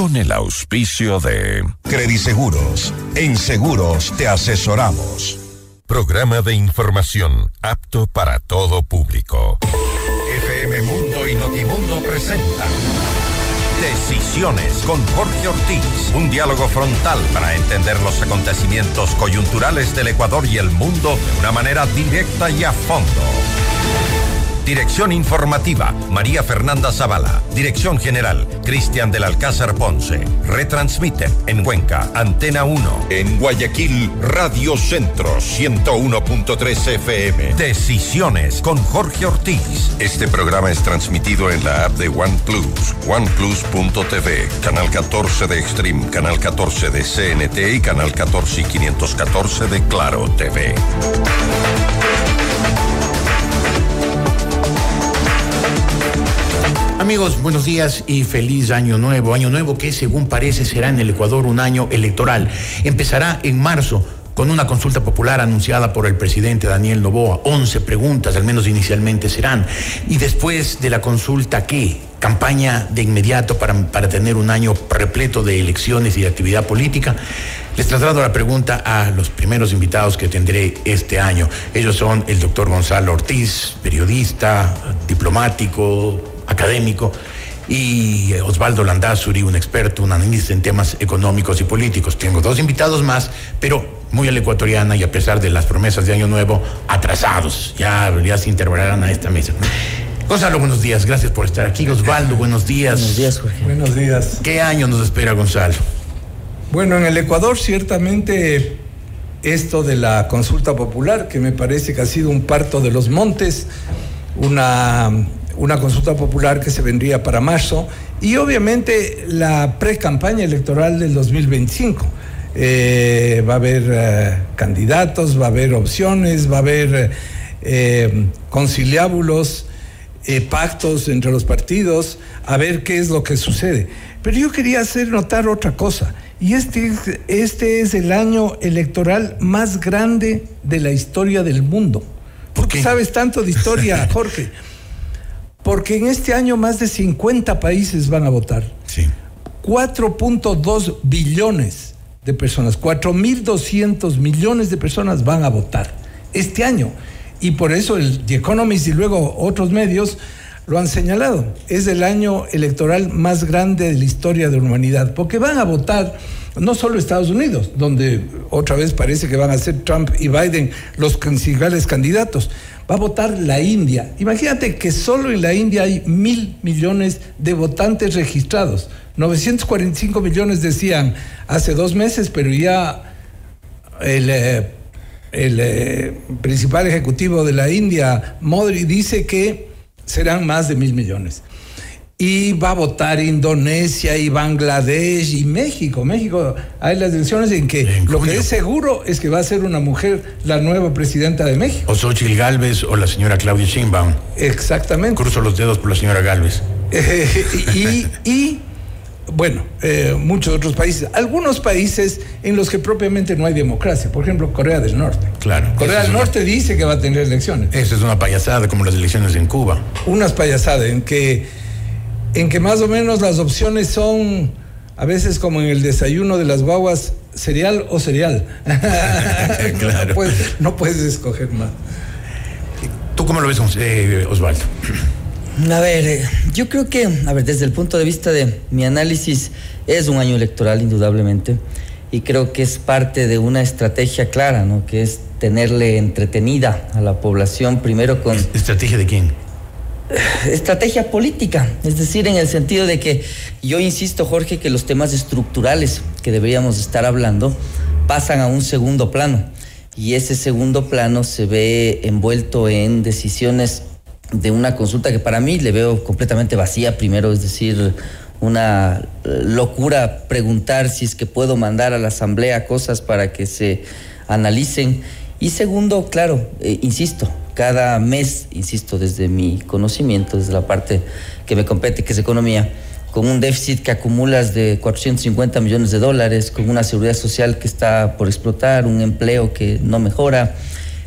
con el auspicio de Crediseguros. En seguros te asesoramos. Programa de información apto para todo público. FM Mundo y Notimundo presentan Decisiones con Jorge Ortiz. Un diálogo frontal para entender los acontecimientos coyunturales del Ecuador y el mundo de una manera directa y a fondo. Dirección informativa, María Fernanda Zavala. Dirección general, Cristian del Alcázar Ponce. Retransmite en Cuenca, Antena 1. En Guayaquil, Radio Centro, 101.3 FM. Decisiones con Jorge Ortiz. Este programa es transmitido en la app de OnePlus, oneplus.tv, canal 14 de Extreme, canal 14 de CNT y canal 14 y 514 de Claro TV. Amigos, buenos días y feliz año nuevo. Año nuevo que según parece será en el Ecuador un año electoral. Empezará en marzo con una consulta popular anunciada por el presidente Daniel Novoa. 11 preguntas, al menos inicialmente serán. Y después de la consulta, ¿qué? Campaña de inmediato para, para tener un año repleto de elecciones y de actividad política. Les traslado la pregunta a los primeros invitados que tendré este año. Ellos son el doctor Gonzalo Ortiz, periodista, diplomático, académico, y Osvaldo Landazuri, un experto, un analista en temas económicos y políticos. Tengo dos invitados más, pero muy a la ecuatoriana y a pesar de las promesas de Año Nuevo, atrasados. Ya, ya se integrarán a esta mesa. Gonzalo, buenos días, gracias por estar aquí. Osvaldo, buenos días. Buenos días, Jorge. Buenos días. ¿Qué año nos espera, Gonzalo? Bueno, en el Ecuador ciertamente esto de la consulta popular, que me parece que ha sido un parto de los montes, una una consulta popular que se vendría para marzo y obviamente la pre-campaña electoral del 2025. Eh, va a haber eh, candidatos, va a haber opciones, va a haber eh, conciliábulos, pactos entre los partidos, a ver qué es lo que sucede. Pero yo quería hacer notar otra cosa, y este, este es el año electoral más grande de la historia del mundo. ¿Por qué sabes tanto de historia, Jorge? Porque en este año más de 50 países van a votar. Sí. 4.2 billones de personas, 4.200 millones de personas van a votar este año. Y por eso el The Economist y luego otros medios lo han señalado. Es el año electoral más grande de la historia de la humanidad, porque van a votar no solo Estados Unidos, donde otra vez parece que van a ser Trump y Biden los principales candidatos, va a votar la India. Imagínate que solo en la India hay mil millones de votantes registrados. 945 millones decían hace dos meses, pero ya el, eh, el eh, principal ejecutivo de la India, Modi, dice que serán más de mil millones y va a votar Indonesia y Bangladesh y México. México, hay las elecciones en que lo que es seguro es que va a ser una mujer la nueva presidenta de México. O Xochitl Galvez o la señora Claudia Sheinbaum. Exactamente. Cruzo los dedos por la señora Galvez. y, bueno, eh, muchos otros países. Algunos países en los que propiamente no hay democracia. Por ejemplo, Corea del Norte. Claro. Corea del Norte dice que va a tener elecciones. Esa es una payasada como las elecciones en Cuba. Unas payasadas en que en que más o menos las opciones son, a veces como en el desayuno de las guaguas, cereal o cereal. claro. no, puedes, escoger más. ¿Tú cómo lo ves, eh, Osvaldo? A ver, eh, yo creo que, a ver, desde el punto de vista de mi análisis, es un año electoral, indudablemente, y creo que es parte de una estrategia clara, ¿no? Que es tenerle entretenida a la población, primero con... ¿Estrategia de quién? Estrategia política, es decir, en el sentido de que yo insisto, Jorge, que los temas estructurales que deberíamos estar hablando pasan a un segundo plano y ese segundo plano se ve envuelto en decisiones de una consulta que para mí le veo completamente vacía. Primero, es decir, una locura preguntar si es que puedo mandar a la asamblea cosas para que se analicen. Y segundo, claro, eh, insisto, cada mes, insisto, desde mi conocimiento, desde la parte que me compete, que es economía, con un déficit que acumulas de 450 millones de dólares, con una seguridad social que está por explotar, un empleo que no mejora,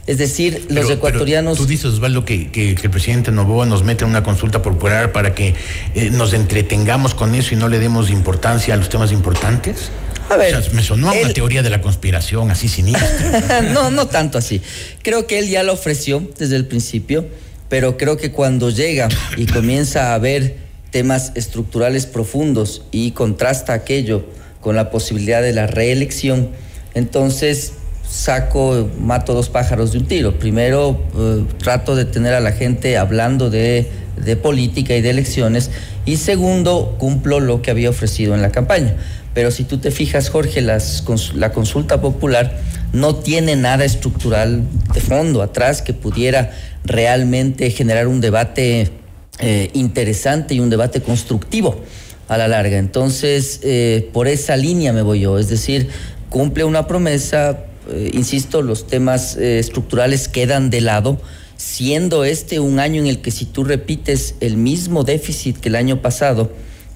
Es decir, los ecuatorianos... tú dices, Osvaldo, que, que, el presidente Novoa nos mete en una consulta popular para que eh, nos entretengamos con eso y no le demos importancia a los temas importantes. A ver, me sonó a una teoría de la conspiración así sinistra. no, no tanto así. Creo que él ya lo ofreció desde el principio, pero creo que cuando llega y comienza a ver temas estructurales profundos y contrasta aquello con la posibilidad de la reelección, entonces saco, mato dos pájaros de un tiro. Primero, eh, trato de tener a la gente hablando de, de política y de elecciones. Y segundo, cumplo lo que había ofrecido en la campaña. Pero si tú te fijas, Jorge, las, la consulta popular no tiene nada estructural de fondo atrás que pudiera realmente generar un debate eh, interesante y un debate constructivo a la larga. Entonces, eh, por esa línea me voy yo, es decir, cumple una promesa, eh, insisto, los temas estructurales quedan de lado, siendo este un año en el que si tú repites el mismo déficit que el año pasado,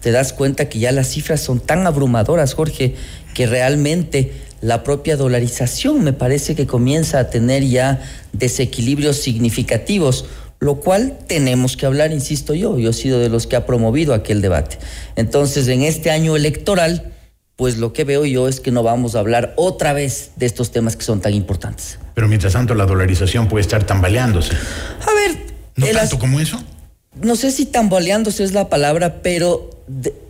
te das cuenta que ya las cifras son tan abrumadoras, Jorge, que realmente la propia dolarización me parece que comienza a tener ya desequilibrios significativos, lo cual tenemos que hablar, insisto yo, yo he sido de los que ha promovido aquel debate. Entonces, en este año electoral, pues lo que veo yo es que no vamos a hablar otra vez de estos temas que son tan importantes. Pero mientras tanto la dolarización puede estar tambaleándose. A ver... ¿No tanto como eso? No sé si tambaleándose es la palabra, pero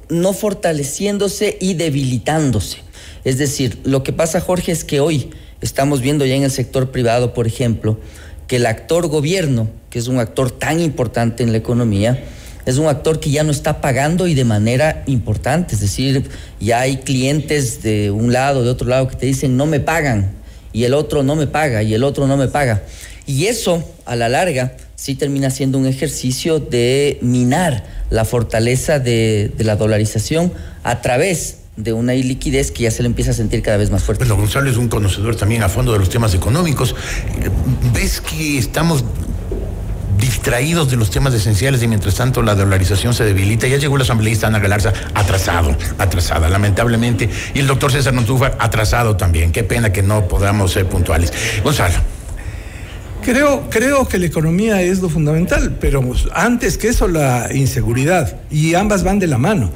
no fortaleciéndose y debilitándose. Es decir, lo que pasa, Jorge, es que hoy estamos viendo ya en el sector privado, por ejemplo, que el actor gobierno, que es un actor tan importante en la economía, es un actor que ya no está pagando y de manera importante. Es decir, ya hay clientes de un lado, de otro lado, que te dicen no me pagan, y el otro no me paga, y el otro no me paga. Y eso, a la larga, sí termina siendo un ejercicio de minar la fortaleza de, la dolarización a través de una iliquidez que ya se le empieza a sentir cada vez más fuerte. Bueno, Gonzalo es un conocedor también a fondo de los temas económicos. ¿Ves que estamos distraídos de los temas esenciales y mientras tanto la dolarización se debilita. Ya llegó la asambleísta Ana Galarza atrasado, atrasada, lamentablemente. Y el doctor César Nontúfar atrasado también. Qué pena que no podamos ser puntuales. Gonzalo. Creo, creo que la economía es lo fundamental, pero antes que eso la inseguridad, y ambas van de la mano.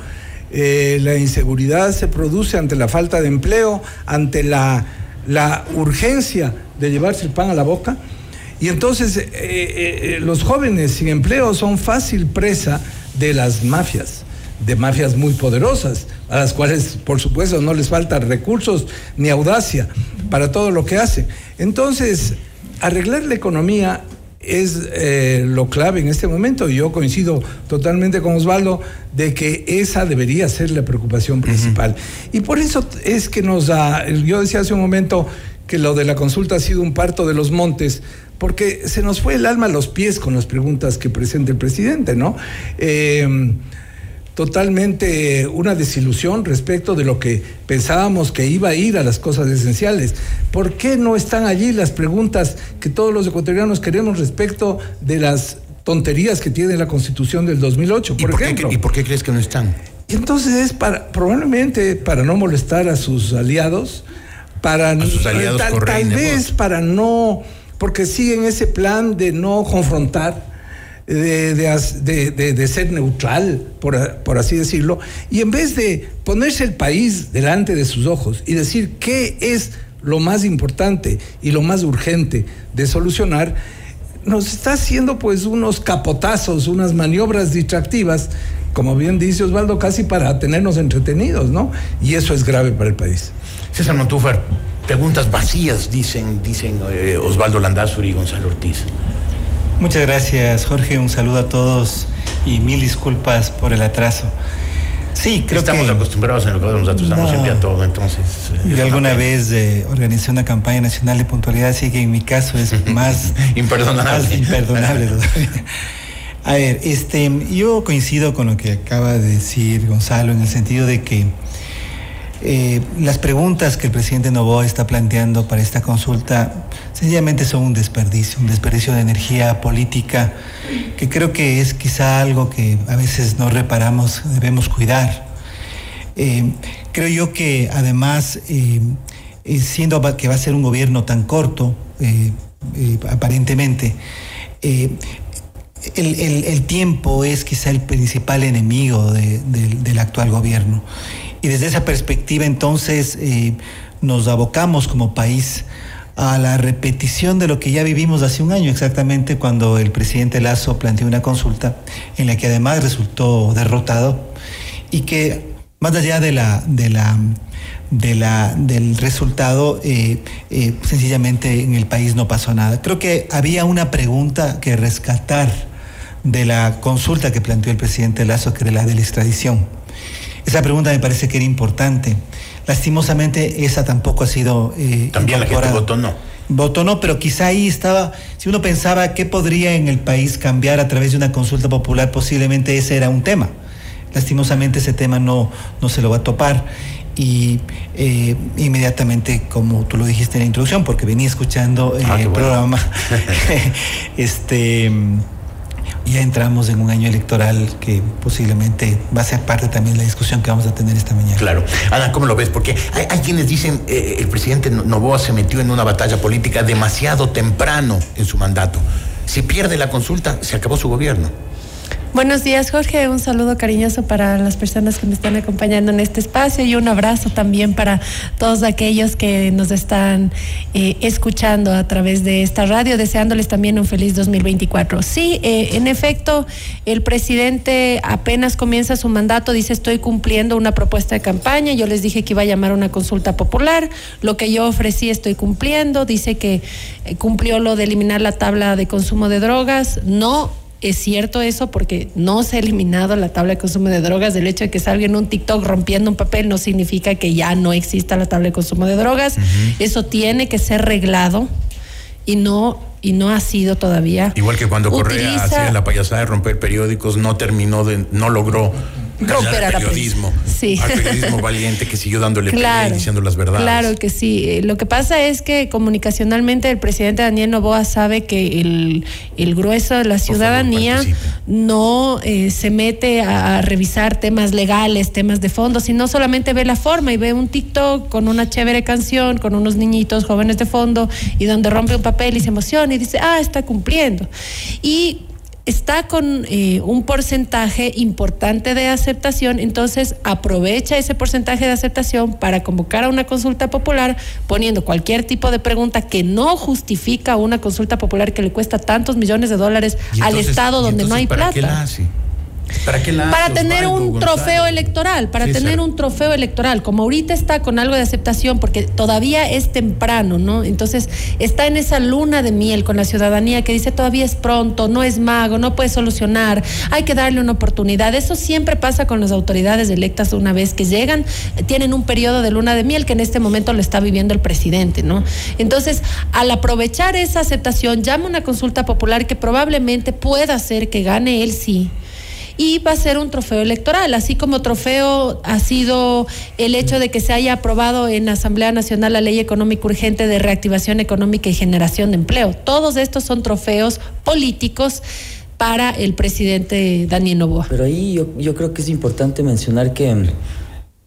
Eh, la inseguridad se produce ante la falta de empleo, ante la, la urgencia de llevarse el pan a la boca, y entonces eh, eh, los jóvenes sin empleo son fácil presa de las mafias de mafias muy poderosas, a las cuales, por supuesto, no les faltan recursos ni audacia para todo lo que hacen. Entonces, arreglar la economía es eh, lo clave en este momento. Yo coincido totalmente con Osvaldo de que esa debería ser la preocupación principal. Y por eso es que nos da, yo decía hace un momento que lo de la consulta ha sido un parto de los montes, porque se nos fue el alma a los pies con las preguntas que presenta el presidente, ¿no? Eh, totalmente una desilusión respecto de lo que pensábamos que iba a ir a las cosas esenciales. ¿Por qué no están allí las preguntas que todos los ecuatorianos queremos respecto de las tonterías que tiene la Constitución del 2008, por, ejemplo? ¿Y por qué crees que no están? Y entonces es para, probablemente para no molestar a sus aliados, para a sus aliados tal, tal vez para no, porque siguen ese plan de no confrontar, de, ser neutral, por, así decirlo, y en vez de ponerse el país delante de sus ojos y decir qué es lo más importante y lo más urgente de solucionar, nos está haciendo pues unos capotazos, unas maniobras distractivas, como bien dice Osvaldo, casi para tenernos entretenidos, ¿no? Y eso es grave para el país. César Montúfar, preguntas vacías, dicen, dicen eh, Osvaldo Landazuri y Gonzalo Ortiz. Muchas gracias, Jorge. Un saludo a todos y mil disculpas por el atraso. Sí, creo que estamos acostumbrados en lo que nosotros estamos siempre a todo, entonces. Eh, Yo alguna vez eh, organizé una campaña nacional de puntualidad, así que en mi caso es más imperdonable. imperdonable A ver, este, yo coincido con lo que acaba de decir Gonzalo en el sentido de que eh, las preguntas que el presidente Novoa está planteando para esta consulta sencillamente son un desperdicio, un desperdicio de energía política que creo que es quizá algo que a veces no reparamos, debemos cuidar. Eh, creo yo que además, eh, siendo que va a ser un gobierno tan corto, eh, aparentemente. Eh, el, tiempo es quizá el principal enemigo del actual gobierno. Y desde esa perspectiva entonces nos abocamos como país a la repetición de lo que ya vivimos hace un año exactamente cuando el presidente Lazo planteó una consulta en la que además resultó derrotado y que más allá de la, de la, de la, del resultado, eh, eh, sencillamente en el país no pasó nada. Creo que había una pregunta que rescatar de la consulta que planteó el presidente Lazo, que era la de la extradición. Esa pregunta me parece que era importante. Lastimosamente, esa tampoco ha sido. Eh, También la gente votó no. Votó no, pero quizá ahí estaba. Si uno pensaba qué podría en el país cambiar a través de una consulta popular, posiblemente ese era un tema. Lastimosamente ese tema no, no se lo va a topar y eh, inmediatamente, como tú lo dijiste en la introducción, porque venía escuchando eh, ah, el programa, este ya entramos en un año electoral que posiblemente va a ser parte también de la discusión que vamos a tener esta mañana. Claro. Ana, ¿cómo lo ves? Porque hay, quienes dicen eh, el presidente Novoa se metió en una batalla política demasiado temprano en su mandato. Si pierde la consulta, se acabó su gobierno. Buenos días, Jorge. Un saludo cariñoso para las personas que me están acompañando en este espacio y un abrazo también para todos aquellos que nos están eh, escuchando a través de esta radio, deseándoles también un feliz 2024. Sí, eh, en efecto, el presidente apenas comienza su mandato, dice estoy cumpliendo una propuesta de campaña, yo les dije que iba a llamar una consulta popular, lo que yo ofrecí estoy cumpliendo, dice que eh, cumplió lo de eliminar la tabla de consumo de drogas, no es cierto eso porque no se ha eliminado la tabla de consumo de drogas. El hecho de que salga en un TikTok rompiendo un papel no significa que ya no exista la tabla de consumo de drogas. Eso tiene que ser reglado y no y no ha sido todavía. Igual que cuando Correa hacía la payasada de romper periódicos, no terminó de, no logró romper al periodismo, sí. al periodismo valiente que siguió dándole claro, y diciendo las verdades. Claro que sí. Eh, lo que pasa es que comunicacionalmente el presidente Daniel Novoa sabe que el, el grueso de la ciudadanía no eh, se mete a, revisar temas legales, temas de fondo, sino solamente ve la forma y ve un TikTok con una chévere canción, con unos niñitos jóvenes de fondo y donde rompe un papel y se emociona y dice, ah, está cumpliendo. Y está con eh, un porcentaje importante de aceptación, entonces aprovecha ese porcentaje de aceptación para convocar a una consulta popular poniendo cualquier tipo de pregunta que no justifica una consulta popular que le cuesta tantos millones de dólares al Estado donde no hay plata. ¿Para qué Para tener un trofeo electoral, para tener un trofeo electoral. Como ahorita está con algo de aceptación, porque todavía es temprano, ¿no? Entonces está en esa luna de miel con la ciudadanía que dice todavía es pronto, no es mago, no puede solucionar, hay que darle una oportunidad. Eso siempre pasa con las autoridades electas una vez que llegan, tienen un periodo de luna de miel que en este momento lo está viviendo el presidente, ¿no? Entonces, al aprovechar esa aceptación, llama una consulta popular que probablemente pueda hacer que gane él sí y va a ser un trofeo electoral, así como trofeo ha sido el hecho de que se haya aprobado en Asamblea Nacional la Ley Económica Urgente de Reactivación Económica y Generación de Empleo. Todos estos son trofeos políticos para el presidente Daniel Novoa. Pero ahí yo, yo creo que es importante mencionar que mm,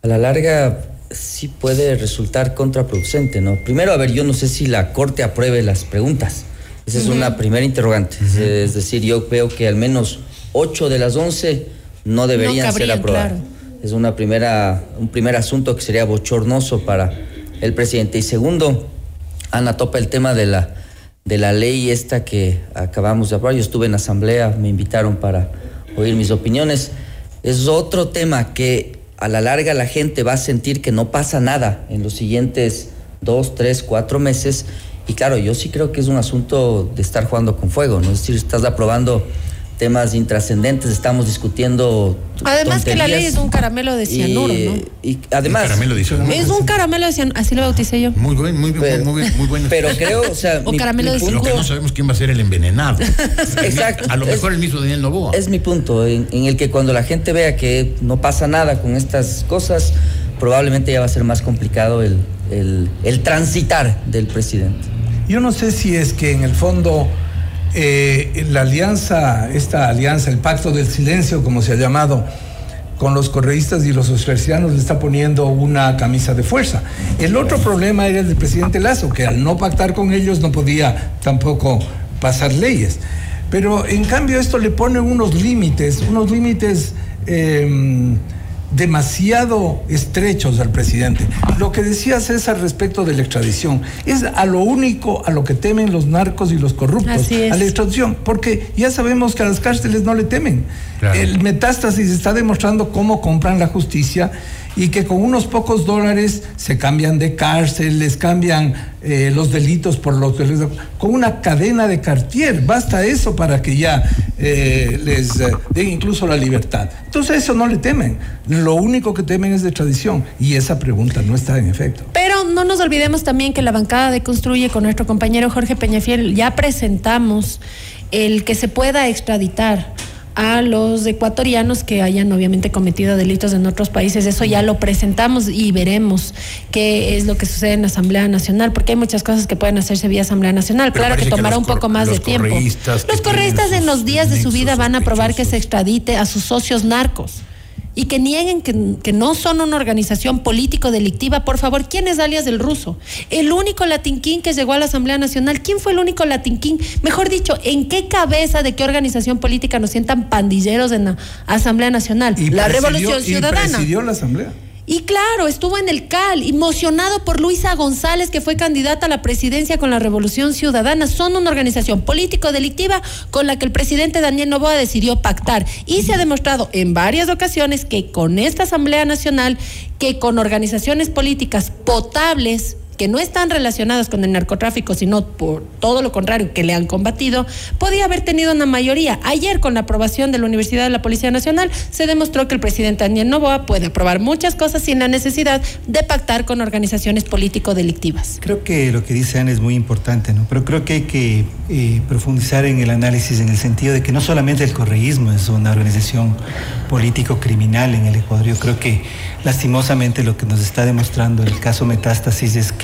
a la larga sí puede resultar contraproducente, ¿no? Primero, a ver, yo no sé si la Corte apruebe las preguntas. Esa es una primera interrogante. Es decir, yo veo que al menos 8 de las 11 no deberían ser aprobadas. Es una primera, un primer asunto que sería bochornoso para el presidente. Y segundo, Ana topa el tema de la, de la ley esta que acabamos de aprobar. Yo estuve en asamblea, me invitaron para oír mis opiniones. Es otro tema que a la larga la gente va a sentir que no pasa nada en los siguientes dos, tres, cuatro meses. Y claro, yo sí creo que es un asunto de estar jugando con fuego, ¿no? Es decir, estás aprobando temas intrascendentes, estamos discutiendo. Además que la ley es un caramelo de cianuro, ¿no? Y además. Es un caramelo de cianuro, así lo bauticé yo. Muy bien, muy bien, muy, muy bueno. Pero creo, o sea. o caramelo de cianuro. Lo que no sabemos quién va a ser el envenenado. Exacto. A lo mejor el mismo Daniel Novoa. Es mi punto, en, el que cuando la gente vea que no pasa nada con estas cosas, probablemente ya va a ser más complicado el, el, el transitar del presidente. Yo no sé si es que en el fondo eh, la alianza, esta alianza, el pacto del silencio, como se ha llamado, con los correístas y los osfercianos le está poniendo una camisa de fuerza. El otro problema era el del presidente Lazo, que al no pactar con ellos no podía tampoco pasar leyes. Pero en cambio esto le pone unos límites, unos límites... Eh, demasiado estrechos al presidente. Lo que decía César respecto de la extradición es a lo único a lo que temen los narcos y los corruptos, a la extradición, porque ya sabemos que a las cárceles no le temen. El metástasis está demostrando cómo compran la justicia y que con unos pocos dólares se cambian de cárcel, les cambian eh, los delitos por los delitos, con una cadena de cartier, basta eso para que ya eh, les eh, den incluso la libertad. Entonces eso no le temen, lo único que temen es de tradición y esa pregunta no está en efecto. Pero no nos olvidemos también que la bancada de Construye con nuestro compañero Jorge Peñafiel ya presentamos el que se pueda extraditar a los ecuatorianos que hayan obviamente cometido delitos en otros países. Eso ya lo presentamos y veremos qué es lo que sucede en la Asamblea Nacional, porque hay muchas cosas que pueden hacerse vía Asamblea Nacional. claro que tomará un poco más de tiempo. Los correístas en los días de su vida van a probar que se extradite a sus socios narcos y que nieguen que, no son una organización político-delictiva, por favor, ¿quién es alias del ruso? El único latinquín que llegó a la Asamblea Nacional, ¿quién fue el único latinquín? Mejor dicho, ¿en qué cabeza de qué organización política nos sientan pandilleros en la Asamblea Nacional? la Revolución Ciudadana. Y presidió la Asamblea. Y claro, estuvo en el CAL, emocionado por Luisa González, que fue candidata a la presidencia con la Revolución Ciudadana. Son una organización político-delictiva con la que el presidente Daniel Novoa decidió pactar. Y se ha demostrado en varias ocasiones que con esta Asamblea Nacional, que con organizaciones políticas potables, que no están relacionadas con el narcotráfico, sino por todo lo contrario, que le han combatido, podía haber tenido una mayoría. Ayer, con la aprobación de la Universidad de la Policía Nacional, se demostró que el presidente Daniel Novoa puede aprobar muchas cosas sin la necesidad de pactar con organizaciones político-delictivas. Creo que lo que dice Ana es muy importante, ¿no? Pero creo que hay que eh, profundizar en el análisis en el sentido de que no solamente el correísmo es una organización político-criminal en el Ecuador, yo creo que lastimosamente lo que nos está demostrando el caso Metástasis es que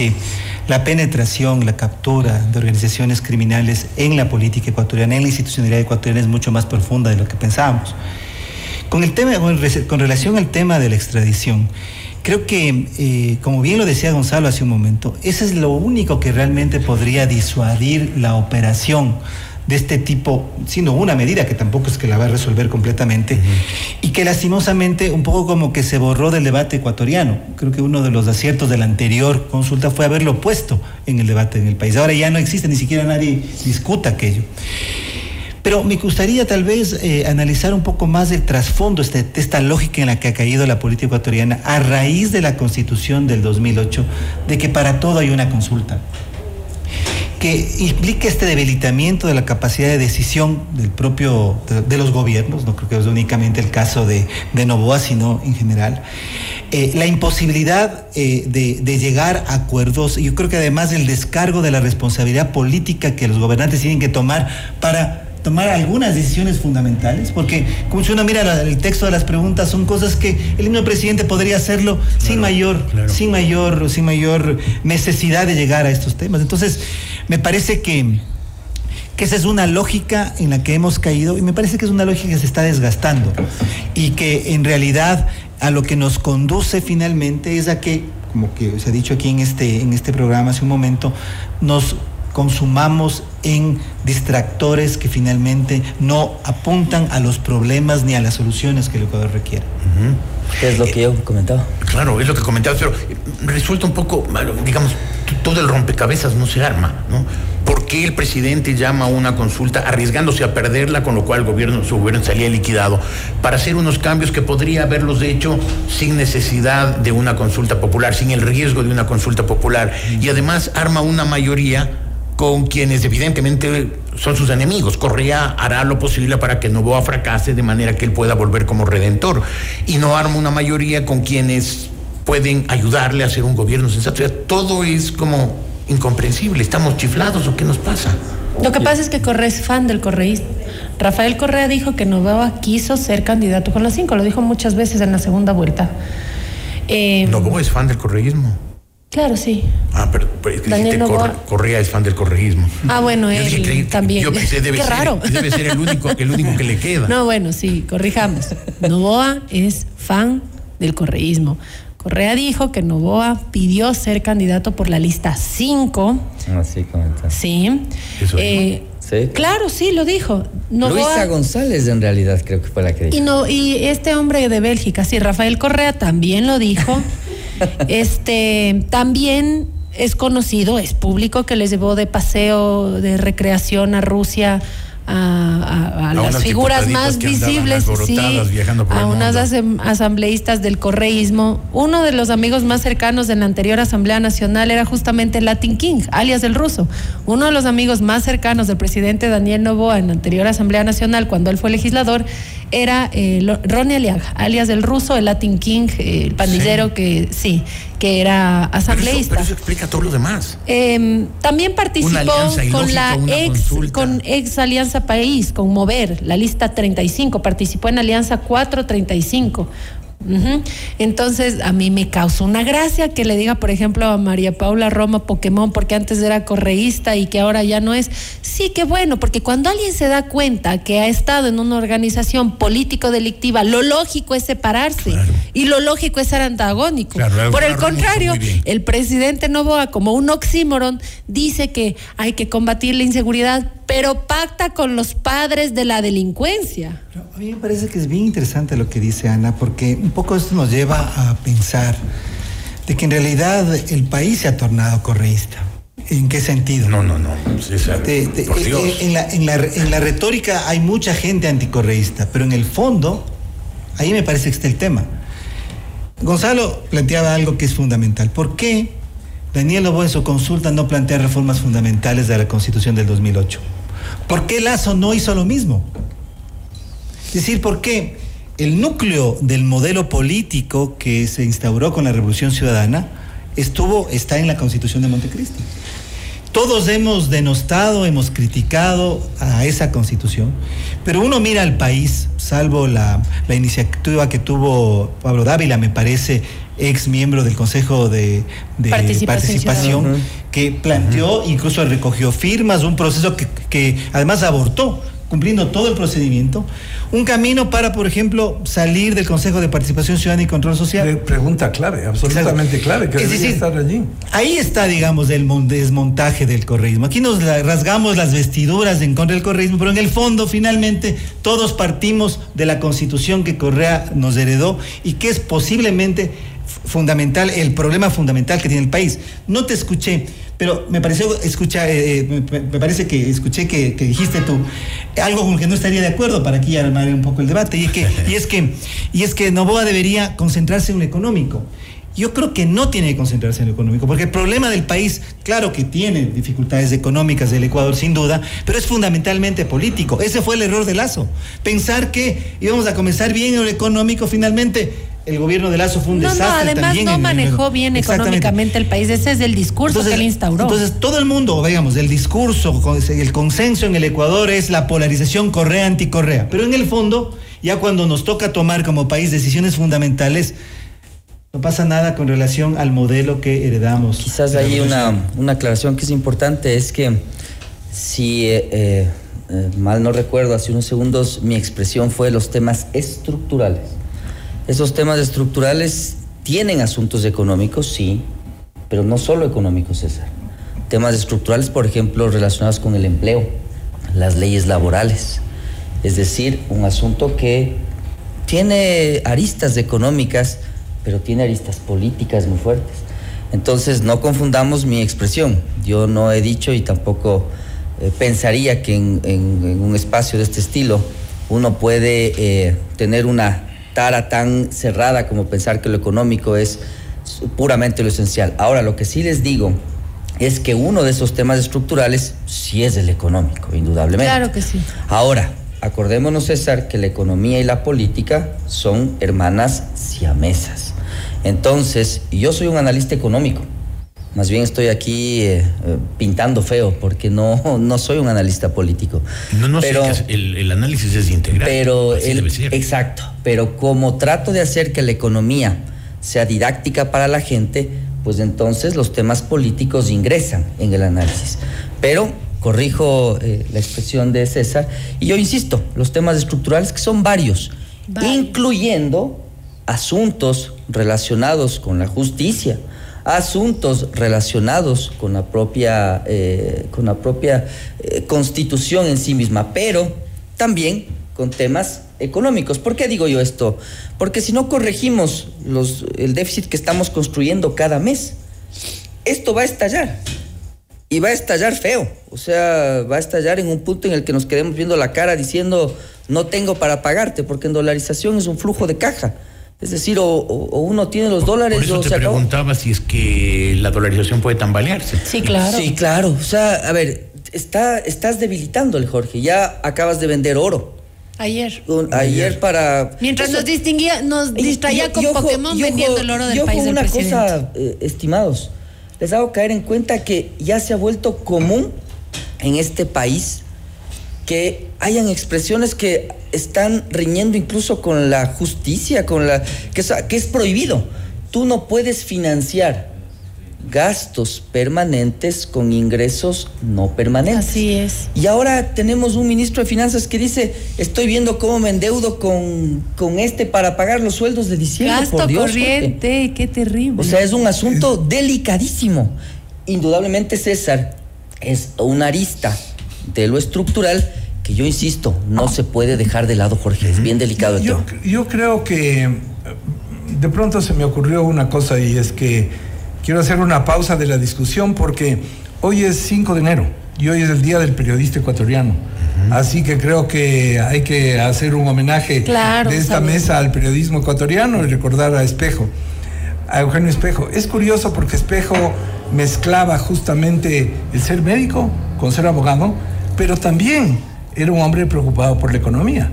la penetración, la captura de organizaciones criminales en la política ecuatoriana, en la institucionalidad ecuatoriana es mucho más profunda de lo que pensábamos. Con, el tema, con relación al tema de la extradición, creo que, eh, como bien lo decía Gonzalo hace un momento, ese es lo único que realmente podría disuadir la operación de este tipo, siendo una medida que tampoco es que la va a resolver completamente, y que lastimosamente un poco como que se borró del debate ecuatoriano. Creo que uno de los aciertos de la anterior consulta fue haberlo puesto en el debate en el país. Ahora ya no existe, ni siquiera nadie discuta aquello. Pero me gustaría tal vez eh, analizar un poco más el trasfondo, este, esta lógica en la que ha caído la política ecuatoriana a raíz de la constitución del 2008, de que para todo hay una consulta que implique este debilitamiento de la capacidad de decisión del propio, de, los gobiernos, no creo que es únicamente el caso de, de Novoa, sino en general. Eh, la imposibilidad eh, de, de, llegar a acuerdos, y yo creo que además el descargo de la responsabilidad política que los gobernantes tienen que tomar para tomar algunas decisiones fundamentales, porque como si uno mira el texto de las preguntas, son cosas que el mismo presidente podría hacerlo sin mayor, sin mayor, sin mayor necesidad de llegar a estos temas. Entonces, me parece que, que esa es una lógica en la que hemos caído y me parece que es una lógica que se está desgastando y que en realidad a lo que nos conduce finalmente es a que, como que se ha dicho aquí en este, en este programa hace un momento, nos consumamos en distractores que finalmente no apuntan a los problemas ni a las soluciones que el Ecuador requiere. ¿Qué es lo que yo comentaba? Claro, es lo que comentaba, pero resulta un poco, digamos, todo el rompecabezas no se arma, ¿no? ¿Por qué el presidente llama a una consulta arriesgándose a perderla, con lo cual el gobierno, su gobierno salía liquidado, para hacer unos cambios que podría haberlos hecho sin necesidad de una consulta popular, sin el riesgo de una consulta popular? Y además arma una mayoría con quienes evidentemente son sus enemigos. Correa hará lo posible para que Novoa fracase de manera que él pueda volver como redentor y no arma una mayoría con quienes pueden ayudarle a hacer un gobierno sensato. todo es como incomprensible. ¿Estamos chiflados o qué nos pasa? Lo que pasa es que Correa es fan del correísmo. Rafael Correa dijo que Novoa quiso ser candidato con los cinco, lo dijo muchas veces en la segunda vuelta. Eh, Novoa es fan del correísmo. Claro, sí. Ah, pero, Daniel Correa es fan del correísmo. Ah, bueno, él también. Yo pensé, debe Qué ser, raro. Debe ser el único, el único que le queda. No, bueno, sí, corrijamos. Novoa es fan del correísmo. Correa dijo que Novoa pidió ser candidato por la lista 5. Así comenta. Sí. Eso Eh, Sí. Claro, sí, lo dijo. Novoa- Luisa González en realidad creo que fue la que dijo. y, no, y este hombre de Bélgica, sí, Rafael Correa también lo dijo. este también es conocido, es público que les llevó de paseo, de recreación a Rusia. A, a- a A las figuras más visibles, sí, a unas mundo. asambleístas del correísmo. Uno de los amigos más cercanos de la anterior Asamblea Nacional era justamente Latin King, alias el ruso. Uno de los amigos más cercanos del presidente Daniel Novoa en la anterior Asamblea Nacional, cuando él fue legislador, era eh, Ronnie Aliaga, alias el ruso, el Latin King, eh, el pandillero que sí, que era Pero eso, asambleísta. pero eso explica todo lo demás. Eh, también participó con la ex consulta. con ex Alianza País, con Mover, la lista 35, participó en Alianza 435. Entonces, a mí me causó una gracia que le diga, por ejemplo, a María Paula Roma Pokémon, porque antes era correísta y que ahora ya no es. Sí, qué bueno, porque cuando alguien se da cuenta que ha estado en una organización político-delictiva, lo lógico es separarse Claro. y lo lógico es ser antagónico. Claro, por el claro, contrario, el presidente Novoa, como un oxímoron, dice que hay que combatir la inseguridad, pero pacta con los padres de la delincuencia. Pero a mí me parece que es bien interesante lo que dice Ana, porque un poco esto nos lleva a pensar de que en realidad el país se ha tornado correísta. ¿En qué sentido? No, no, no. César, Te- te- por Dios. en, la, en la- en la retórica hay mucha gente anticorreísta, pero en el fondo, ahí me parece que está el tema. Gonzalo planteaba algo que es fundamental. ¿Por qué Daniel Lobo en su consulta no plantea reformas fundamentales de la Constitución del 2008? ¿Por qué Lazo no hizo lo mismo? Es decir, ¿por qué el núcleo del modelo político que se instauró con la Revolución Ciudadana estuvo, está en la Constitución de Montecristi? Todos hemos denostado, hemos criticado a esa constitución, pero uno mira al país, salvo la, la iniciativa que tuvo Pablo Dávila, me parece, ex miembro del Consejo de, de Participación que planteó, incluso recogió firmas, un proceso que, que además abortó, cumpliendo todo el procedimiento, un camino para, por ejemplo, salir del Consejo de Participación Ciudadana y Control Social. Pre- pregunta clave, absolutamente clave, que Es decir, estar allí. Ahí está, digamos, el mon- desmontaje del correísmo. Aquí nos rasgamos las vestiduras en contra del correísmo, pero en el fondo, finalmente, todos partimos de la constitución que Correa nos heredó y que es posiblemente fundamental, el problema fundamental que tiene el país. No te escuché, pero me pareció, escucha, eh, eh, me, parece que escuché que, que dijiste tú algo con que no estaría de acuerdo para aquí armar un poco el debate, y es que, y es que, y es que Novoa debería concentrarse en lo económico. Yo creo que no tiene que concentrarse en lo económico, porque el problema del país, claro que tiene dificultades económicas del Ecuador, sin duda, pero es fundamentalmente político. Ese fue el error de Lazo. Pensar que íbamos a comenzar bien en lo económico, finalmente el gobierno de Lazo fue un No, no, desastre además también. no manejó bien económicamente el país. Ese es el discurso que él instauró. Entonces, todo el mundo, digamos, el discurso, el consenso en el Ecuador es la polarización Correa-anticorrea. Pero en el fondo, ya cuando nos toca tomar como país decisiones fundamentales, no pasa nada con relación al modelo que heredamos. Quizás revolución. una, una aclaración que es importante es que si eh, eh, eh, mal no recuerdo, hace unos segundos mi expresión fue los temas estructurales. Esos temas estructurales tienen asuntos económicos, sí, pero no solo económicos, César. Temas estructurales, por ejemplo, relacionados con el empleo, las leyes laborales. Es decir, un asunto que tiene aristas económicas, pero tiene aristas políticas muy fuertes. Entonces, no confundamos mi expresión. Yo no he dicho y tampoco eh, pensaría que en, un espacio de este estilo uno puede eh, tener una tara tan cerrada como pensar que lo económico es puramente lo esencial. Ahora, lo que sí les digo es que uno de esos temas estructurales sí es el económico, indudablemente. Claro que sí. Ahora, acordémonos, César, que la economía y la política son hermanas siamesas. Entonces, yo soy un analista económico. Más bien estoy aquí eh, eh, pintando feo porque no, no soy un analista político. No, no sé, Pero- que el, el análisis es integral. pero Así el- debe ser. exacto, pero como trato de hacer que la economía sea didáctica para la gente, pues entonces los temas políticos ingresan en el análisis. Pero corrijo eh, la expresión de César y yo insisto, los temas estructurales que son varios, Varios. incluyendo asuntos relacionados con la justicia, asuntos relacionados con la propia, eh, con la propia eh, constitución en sí misma, pero también con temas económicos. ¿Por qué digo yo esto? Porque si no corregimos el déficit que estamos construyendo cada mes, esto va a estallar. Y va a estallar feo. O sea, va a estallar en un punto en el que nos quedemos viendo la cara diciendo, no tengo para pagarte, porque en dolarización es un flujo de caja. Es decir, o, uno tiene los dólares Por eso o te preguntaba si es que la dolarización puede tambalearse. Sí, claro. Sí, claro. O sea, a ver, está, estás debilitando el Jorge. Ya acabas de vender oro. Ayer. ayer. para. Mientras nos distinguía, nos distraía con Pokémon vendiendo el oro del yo país. Yo una cosa, eh, estimados, les hago caer en cuenta que ya se ha vuelto común en este país que hayan expresiones que están riñendo incluso con la justicia, con la que es, que es prohibido. Tú no puedes financiar gastos permanentes con ingresos no permanentes. Así es. Y ahora tenemos un ministro de Finanzas que dice, estoy viendo cómo me endeudo con, con este para pagar los sueldos de diciembre. Gasto por Dios, corriente, qué terrible. O sea, es un asunto delicadísimo. Indudablemente, César, es una arista de lo estructural que yo insisto, no se puede dejar de lado, Jorge, es bien delicado el yo, Yo creo que de pronto se me ocurrió una cosa y es que quiero hacer una pausa de la discusión porque hoy es 5 de enero y hoy es el Día del Periodista Ecuatoriano. Así que creo que hay que hacer un homenaje de esta mesa al periodismo ecuatoriano y recordar a Espejo, a Eugenio Espejo. Es curioso porque Espejo mezclaba justamente el ser médico con ser abogado, pero también era un hombre preocupado por la economía.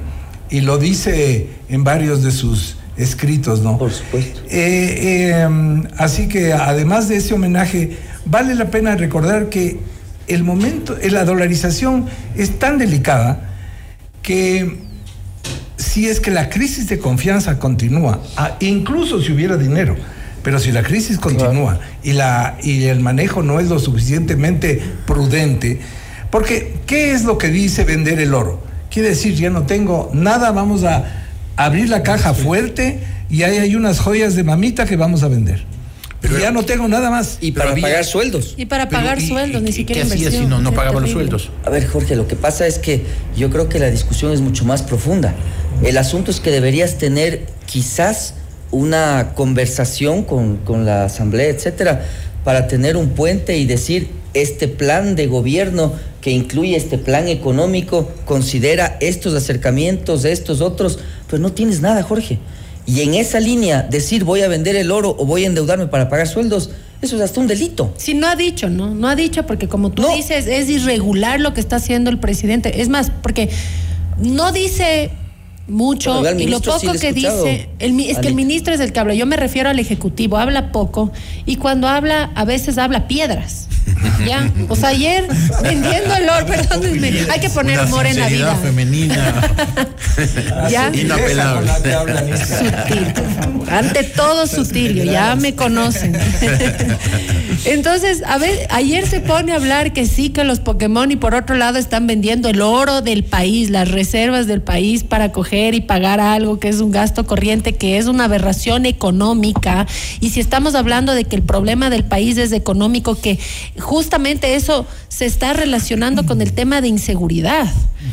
Y lo dice en varios de sus escritos, ¿no? Por supuesto. Eh, eh, así que además de ese homenaje, vale la pena recordar que el momento, la dolarización es tan delicada que si es que la crisis de confianza continúa, incluso si hubiera dinero, pero si la crisis continúa y, la, y el manejo no es lo suficientemente prudente, porque, ¿qué es lo que dice vender el oro? Quiere decir, ya no tengo nada, vamos a abrir la caja fuerte y ahí hay unas joyas de mamita que vamos a vender. Pero ya no tengo nada más. Y para pagar sueldos. Y para pagar sueldos, ni siquiera ¿Qué hacía si no, no pagaba los sueldos? A ver, Jorge, lo que pasa es que yo creo que la discusión es mucho más profunda. El asunto es que deberías tener quizás una conversación con, con la asamblea, etcétera, para tener un puente y decir, este plan de gobierno que incluye este plan económico considera estos acercamientos, estos otros, pues no tienes nada, Jorge. Y en esa línea, decir voy a vender el oro o voy a endeudarme para pagar sueldos, eso es hasta un delito. Sí, no ha dicho, ¿no? No ha dicho porque como tú dices, es irregular lo que está haciendo el presidente. Es más, porque no dice mucho y lo poco que dice es que el ministro es el que habla yo me refiero al ejecutivo habla poco y cuando habla a veces habla piedras ya o sea ayer vendiendo el oro perdónenme hay que poner humor en la vida. femenina. Ya. Inapelable. Sutil ante todo sutil ya me conocen. Entonces a ver ayer se pone a hablar que sí que los Pokémon y por otro lado están vendiendo el oro del país las reservas del país para coger y pagar algo que es un gasto corriente, que es una aberración económica. Y si estamos hablando de que el problema del país es económico, que justamente eso se está relacionando con el tema de inseguridad.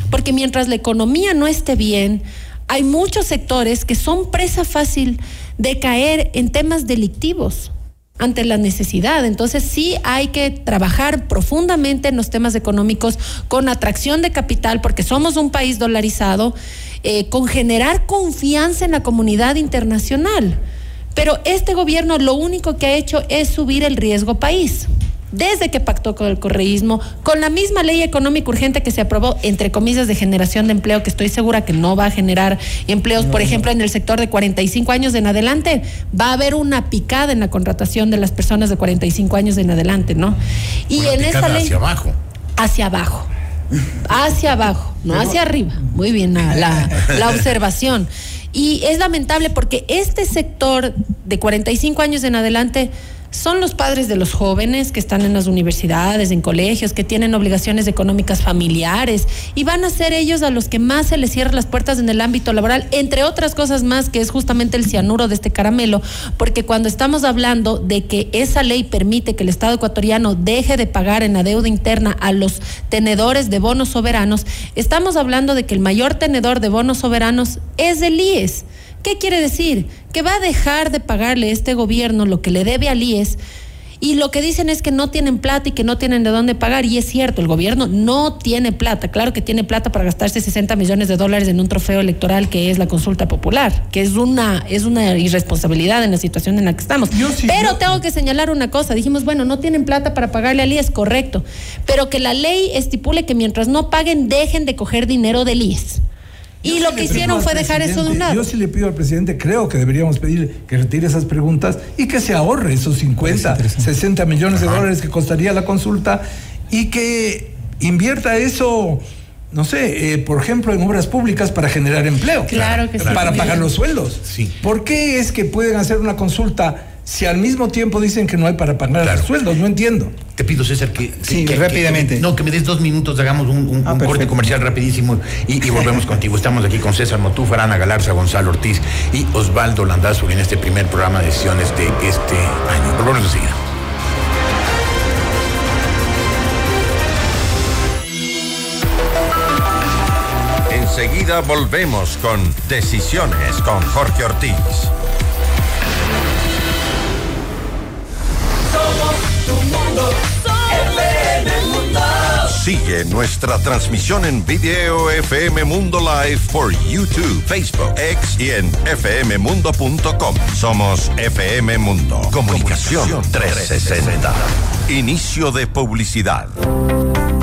Porque mientras la economía no esté bien, hay muchos sectores que son presa fácil de caer en temas delictivos ante la necesidad. Entonces sí hay que trabajar profundamente en los temas económicos con atracción de capital porque somos un país dolarizado, eh, con generar confianza en la comunidad internacional. Pero este gobierno lo único que ha hecho es subir el riesgo país desde que pactó con el correísmo, con la misma ley económica urgente que se aprobó, entre comillas, de generación de empleo, que estoy segura que no va a generar empleos, por ejemplo, en el sector de 45 años en adelante, va a haber una picada en la contratación de las personas de 45 años en adelante, ¿no? Y en esta ley... Hacia abajo. Hacia abajo. Hacia abajo, no hacia arriba. Muy bien la, la observación. Y es lamentable porque este sector de 45 años en adelante son los padres de los jóvenes que están en las universidades, en colegios, que tienen obligaciones económicas familiares y van a ser ellos a los que más se les cierran las puertas en el ámbito laboral, entre otras cosas más que es justamente el cianuro de este caramelo, porque cuando estamos hablando de que esa ley permite que el Estado ecuatoriano deje de pagar en la deuda interna a los tenedores de bonos soberanos, estamos hablando de que el mayor tenedor de bonos soberanos es el IES. ¿Qué quiere decir? Que va a dejar de pagarle este gobierno lo que le debe al IES. Y lo que dicen es que no tienen plata y que no tienen de dónde pagar. Y es cierto, el gobierno no tiene plata. Claro que tiene plata para gastarse 60 millones de dólares en un trofeo electoral que es la consulta popular, que es una, es una irresponsabilidad en la situación en la que estamos. Pero tengo que señalar una cosa. Dijimos, bueno, no tienen plata para pagarle al IES, correcto. Pero que la ley estipule que mientras no paguen, dejen de coger dinero del IES. Y lo que hicieron fue dejar eso de un lado. Yo sí le pido al presidente, creo que deberíamos pedir que retire esas preguntas y que se ahorre esos 50, 60 millones de dólares que costaría la consulta y que invierta eso no sé, eh, por ejemplo, en obras públicas para generar empleo. Claro que sí. Para pagar los sueldos. Sí. ¿Por qué es que pueden hacer una consulta si al mismo tiempo dicen que no hay para pagar los sueldos? No entiendo. Te pido, César, que... Sí, que- rápidamente. que- no, que me des dos minutos, hagamos un, un- Ah, un corte comercial rapidísimo y, y volvemos contigo. Estamos aquí con César Motúfar, Ana Galarza, Gonzalo Ortiz y Osvaldo Landazuri en este primer programa de decisiones de este año. Volvemos enseguida. Enseguida volvemos con Decisiones con Jorge Ortiz. Sigue nuestra transmisión en video FM Mundo Live por YouTube, Facebook, X y en fmmundo.com. Somos FM Mundo. Comunicación 360. Inicio de publicidad.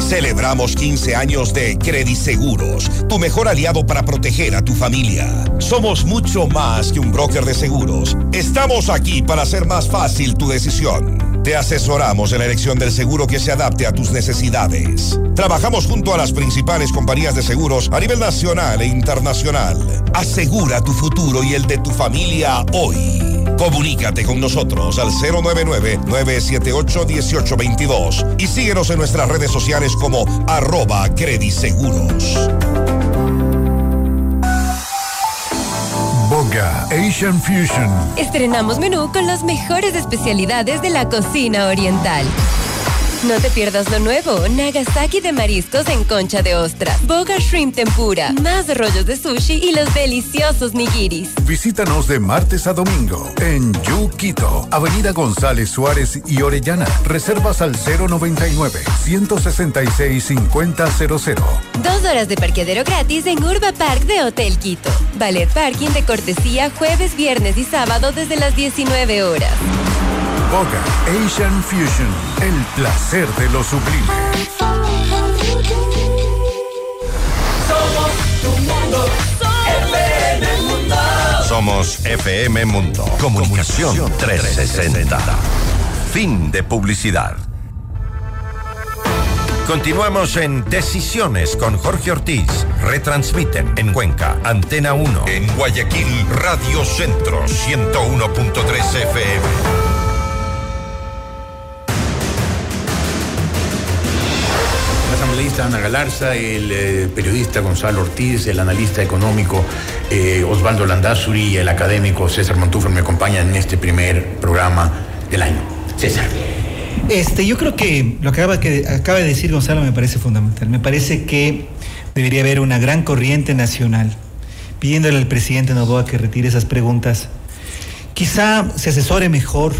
Celebramos 15 años de Credit Seguros, tu mejor aliado para proteger a tu familia. Somos mucho más que un broker de seguros. Estamos aquí para hacer más fácil tu decisión. Te asesoramos en la elección del seguro que se adapte a tus necesidades. Trabajamos junto a las principales compañías de seguros a nivel nacional e internacional. Asegura tu futuro y el de tu familia hoy. Comunícate con nosotros al 099-978-1822 y síguenos en nuestras redes sociales como arroba crediseguros. Asian Fusion. Estrenamos menú con las mejores especialidades de la cocina oriental. No te pierdas lo nuevo, Nagasaki de mariscos en concha de ostras, Boga Shrimp Tempura, más rollos de sushi y los deliciosos nigiris. Visítanos de martes a domingo en Yu Quito, Avenida González Suárez y Orellana. Reservas al 099-166-5000. Dos horas de parqueadero gratis en Urba Park de Hotel Quito. Ballet Parking de cortesía jueves, viernes y sábado desde las 19 horas. Boga Asian Fusion. El placer de lo sublime. Somos FM Mundo. Comunicación 360. Fin de publicidad. Continuamos en Decisiones con Jorge Ortiz. Retransmiten en Cuenca, Antena 1. En Guayaquil, Radio Centro, 101.3 FM. Asambleísta Ana Galarza, el eh, periodista Gonzalo Ortiz, el analista económico eh, Osvaldo Landazuri y el académico César Montúfar me acompañan en este primer programa del año. César. Este, yo creo que lo que acaba, que acaba de decir Gonzalo me parece fundamental. Me parece que debería haber una gran corriente nacional pidiéndole al presidente Novoa que retire esas preguntas. Quizá se asesore mejor,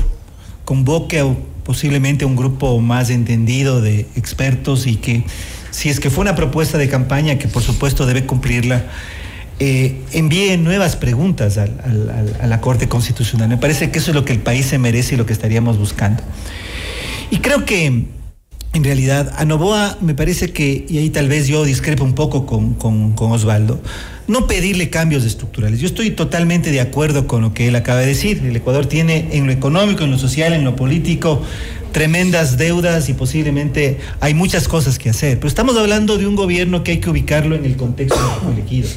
convoque a, posiblemente un grupo más entendido de expertos y que si es que fue una propuesta de campaña que por supuesto debe cumplirla, eh, envíe nuevas preguntas a la Corte Constitucional. Me parece que eso es lo que el país se merece y lo que estaríamos buscando. Y creo que en realidad a Novoa me parece que, y ahí tal vez yo discrepo un poco con- con Osvaldo, no pedirle cambios estructurales. Yo estoy totalmente de acuerdo con lo que él acaba de decir. El Ecuador tiene en lo económico, en lo social, en lo político, tremendas deudas y posiblemente hay muchas cosas que hacer. Pero estamos hablando de un gobierno que hay que ubicarlo en el contexto elegido,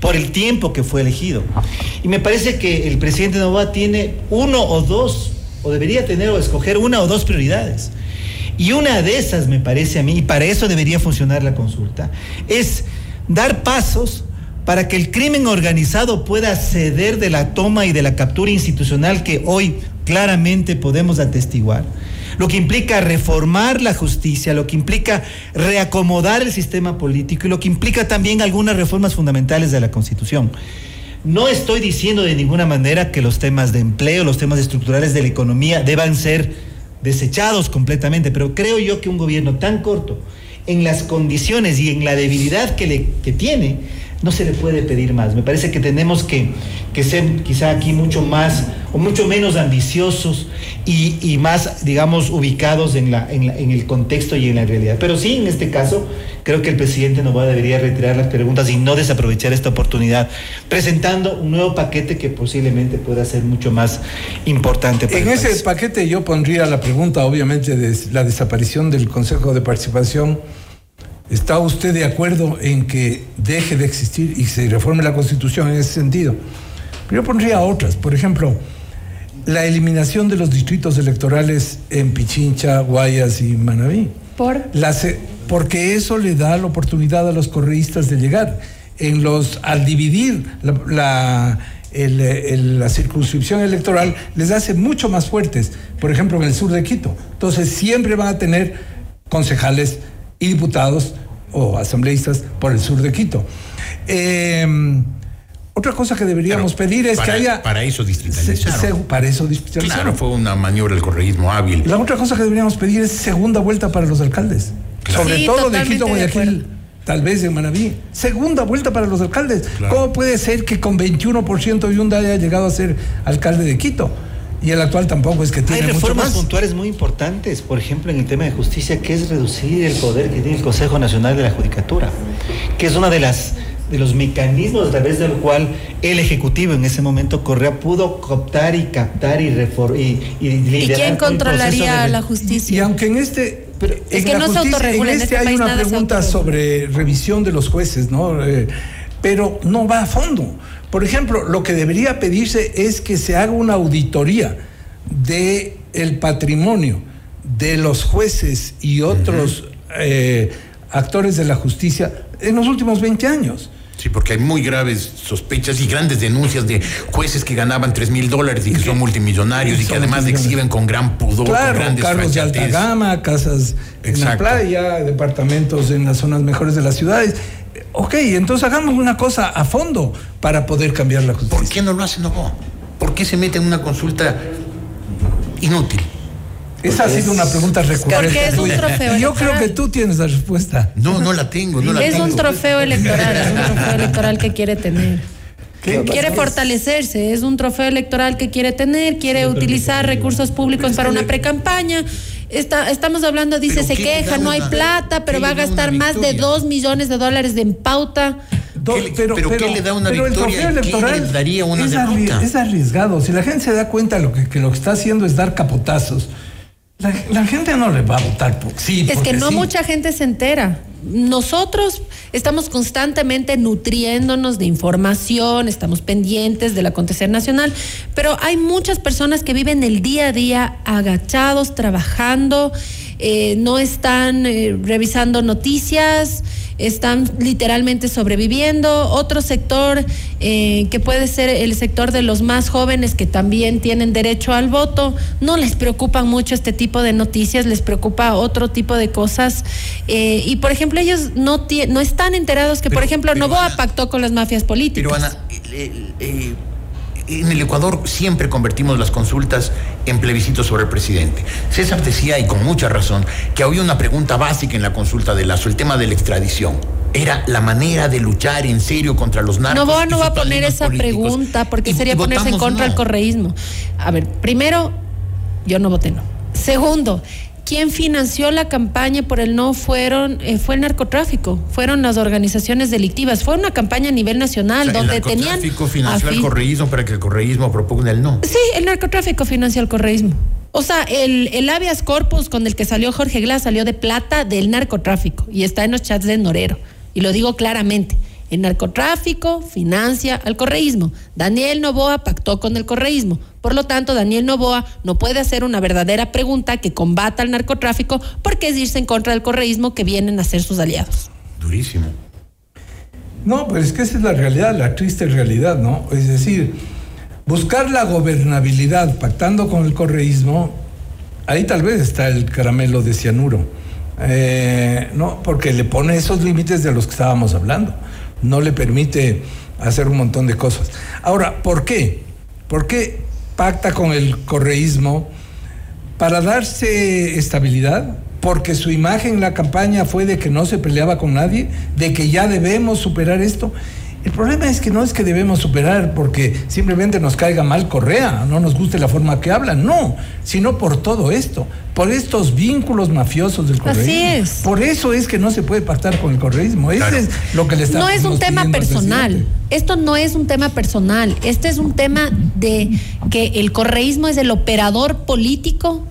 por el tiempo que fue elegido. Y me parece que el presidente Novoa tiene uno o dos o debería tener o escoger una o dos prioridades. Y una de esas, me parece a mí, y para eso debería funcionar la consulta, es dar pasos para que el crimen organizado pueda ceder de la toma y de la captura institucional que hoy claramente podemos atestiguar lo que implica reformar la justicia, lo que implica reacomodar el sistema político y lo que implica también algunas reformas fundamentales de la Constitución. No estoy diciendo de ninguna manera que los temas de empleo, los temas estructurales de la economía deban ser desechados completamente, pero creo yo que un gobierno tan corto, en las condiciones y en la debilidad que, tiene, no se le puede pedir más. Me parece que tenemos que, ser quizá aquí mucho más o mucho menos ambiciosos y, más, digamos, ubicados en, la, en, el contexto y en la realidad. Pero sí, en este caso, creo que el presidente Novoa debería retirar las preguntas y no desaprovechar esta oportunidad, presentando un nuevo paquete que posiblemente pueda ser mucho más importante. Para en ese paquete yo pondría la pregunta, obviamente, de la desaparición del Consejo de Participación ¿Está usted de acuerdo en que deje de existir y se reforme la Constitución en ese sentido? Yo pondría otras, por ejemplo, la eliminación de los distritos electorales en Pichincha, Guayas y Manabí. ¿Por? porque eso le da la oportunidad a los correístas de llegar. En los, al dividir la, la circunscripción electoral, les hace mucho más fuertes, por ejemplo, en el sur de Quito. Entonces, siempre van a tener concejales y diputados o asambleístas por el sur de Quito. Em, otra cosa que deberíamos pedir es que haya. Para eso distritalizaron. para eso distritalizaron. Claro, fue una maniobra del correísmo hábil. La otra cosa que deberíamos pedir es segunda vuelta para los alcaldes. Sobre todo de Quito, Guayaquil, tal vez en Manabí. Segunda vuelta para los alcaldes. ¿Cómo puede ser que con 21% Yunda haya llegado a ser alcalde de Quito? Y el actual tampoco es que tiene Hay reformas puntuales muy importantes, por ejemplo, en el tema de justicia, que es reducir el poder que tiene el Consejo Nacional de la Judicatura, que es una de las de los mecanismos a través del cual el Ejecutivo en ese momento Correa pudo cooptar y captar y reformar y, y, ¿Y quién controlaría la justicia? Y aunque en este es que no se autorregula en este, hay una pregunta sobre revisión de los jueces, ¿no? Eh, pero no va a fondo. Por ejemplo, lo que debería pedirse es que se haga una auditoría de el patrimonio de los jueces y otros eh, actores de la justicia en los últimos 20 años. Sí, porque hay muy graves sospechas y grandes denuncias de jueces que ganaban 3 mil dólares y que son multimillonarios y, que además exhiben con gran pudor, claro, con grandes carros de alta gama, casas en la playa, departamentos en las zonas mejores de las ciudades. Ok, entonces hagamos una cosa a fondo para poder cambiar la justicia. ¿Por qué no lo hacen, no? ¿Por qué se mete en una consulta inútil? Esa ha sido una pregunta recurrente. Porque es un trofeo Yo creo que tú tienes la respuesta. No, no la tengo. No la es un trofeo electoral, es un trofeo electoral que quiere tener. Quiere fortalecerse, es un trofeo electoral que quiere tener, quiere utilizar recursos públicos para una precampaña Está, estamos hablando, dice, se queja, no hay plata, pero va a gastar más de dos millones de dólares de pauta. pero, ¿qué le da una victoria? ¿Qué le daría una es, es arriesgado. Si la gente se da cuenta lo que, que lo que está haciendo es dar capotazos, la, gente no le va a votar por sí. Es que no mucha gente se entera. Nosotros estamos constantemente nutriéndonos de información, estamos pendientes del acontecer nacional, pero hay muchas personas que viven el día a día agachados, trabajando, eh, no están eh, revisando noticias están literalmente sobreviviendo. Otro sector eh, que puede ser el sector de los más jóvenes que también tienen derecho al voto, no les preocupan mucho este tipo de noticias, les preocupa otro tipo de cosas. Eh, y por ejemplo, ellos no, no están enterados que, por ejemplo, Novoa pactó con las mafias políticas. Pero Ana, eh, en el Ecuador siempre convertimos las consultas en plebiscitos sobre el presidente. César decía, y con mucha razón, que había una pregunta básica en la consulta de Lazo, el tema de la extradición. Era la manera de luchar en serio contra los narcos. No, no va a poner esa pregunta porque sería ponerse en contra del correísmo. A ver, primero, yo no voté no. Segundo, quien financió la campaña por el no fueron eh, fue el narcotráfico, fueron las organizaciones delictivas, fue una campaña a nivel nacional donde tenían. El narcotráfico financió el correísmo para que el correísmo proponga el no. Sí, el narcotráfico financió el correísmo. O sea, el, el habeas corpus con el que salió Jorge Glass salió de plata del narcotráfico y está en los chats de Norero. Y lo digo claramente. El narcotráfico financia al correísmo. Daniel Novoa pactó con el correísmo. Por lo tanto, Daniel Novoa no puede hacer una verdadera pregunta que combata el narcotráfico porque es irse en contra del correísmo que vienen a ser sus aliados. Durísimo. No, pues es que esa es la realidad, la triste realidad, ¿no? Es decir, buscar la gobernabilidad pactando con el correísmo, ahí tal vez está el caramelo de cianuro. Eh, no, porque le pone esos límites de los que estábamos hablando. No le permite hacer un montón de cosas. Ahora, ¿por qué? ¿Por qué pacta con el correísmo? Para darse estabilidad, porque su imagen en la campaña fue de que no se peleaba con nadie, de que ya debemos superar esto. El problema es que no es que debemos superar porque simplemente nos caiga mal Correa, no nos guste la forma que habla, no, sino por todo esto, por estos vínculos mafiosos del correísmo. Así es. Por eso es que no se puede pactar con el correísmo. Eso es lo que le está No es un tema personal. Esto no es un tema personal. Este es un tema de que el correísmo es el operador político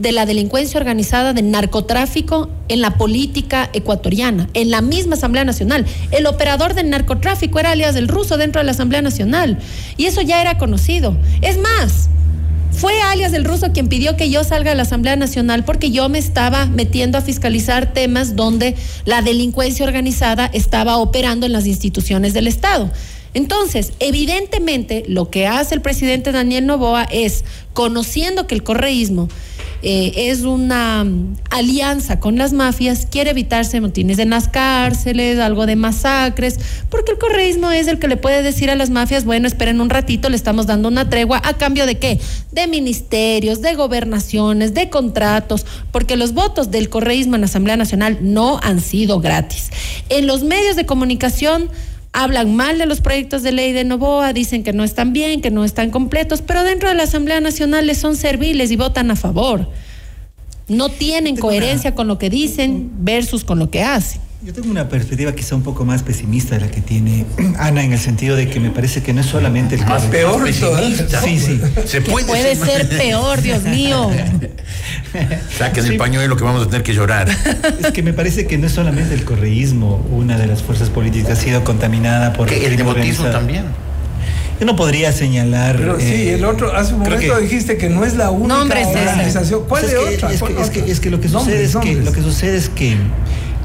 de la delincuencia organizada, del narcotráfico en la política ecuatoriana, en la misma Asamblea Nacional. El operador del narcotráfico era alias del ruso dentro de la Asamblea Nacional y eso ya era conocido. Es más, fue alias del ruso quien pidió que yo salga de la Asamblea Nacional porque yo me estaba metiendo a fiscalizar temas donde la delincuencia organizada estaba operando en las instituciones del Estado. Entonces, evidentemente, lo que hace el presidente Daniel Novoa es, conociendo que el correísmo eh, es una mm, alianza con las mafias, quiere evitarse motines en las cárceles, algo de masacres, porque el correísmo es el que le puede decir a las mafias, bueno, esperen un ratito, le estamos dando una tregua, ¿a cambio de qué? De ministerios, de gobernaciones, de contratos, porque los votos del correísmo en la Asamblea Nacional no han sido gratis. En los medios de comunicación hablan mal de los proyectos de ley de Novoa, dicen que no están bien, que no están completos, pero dentro de la Asamblea Nacional les son serviles y votan a favor. No tienen coherencia con lo que dicen versus con lo que hacen. Yo tengo una perspectiva quizá un poco más pesimista de la que tiene Ana en el sentido de que me parece que no es solamente el más peor pesimista. Sí, sí. Se puede, Puede ser peor, Dios mío. Saquen el pañuelo que vamos a tener que llorar. Es que me parece que no es solamente el correísmo, una de las fuerzas políticas ha sido contaminada por el nepotismo también. Yo no podría señalar. Pero sí, eh, el otro, hace un momento que- dijiste que no es la única César. organización. ¿Cuál Pues de es que, otra? Es ¿Cuál que, es que- otra? es que lo que sucede Nombres, es que nombres. lo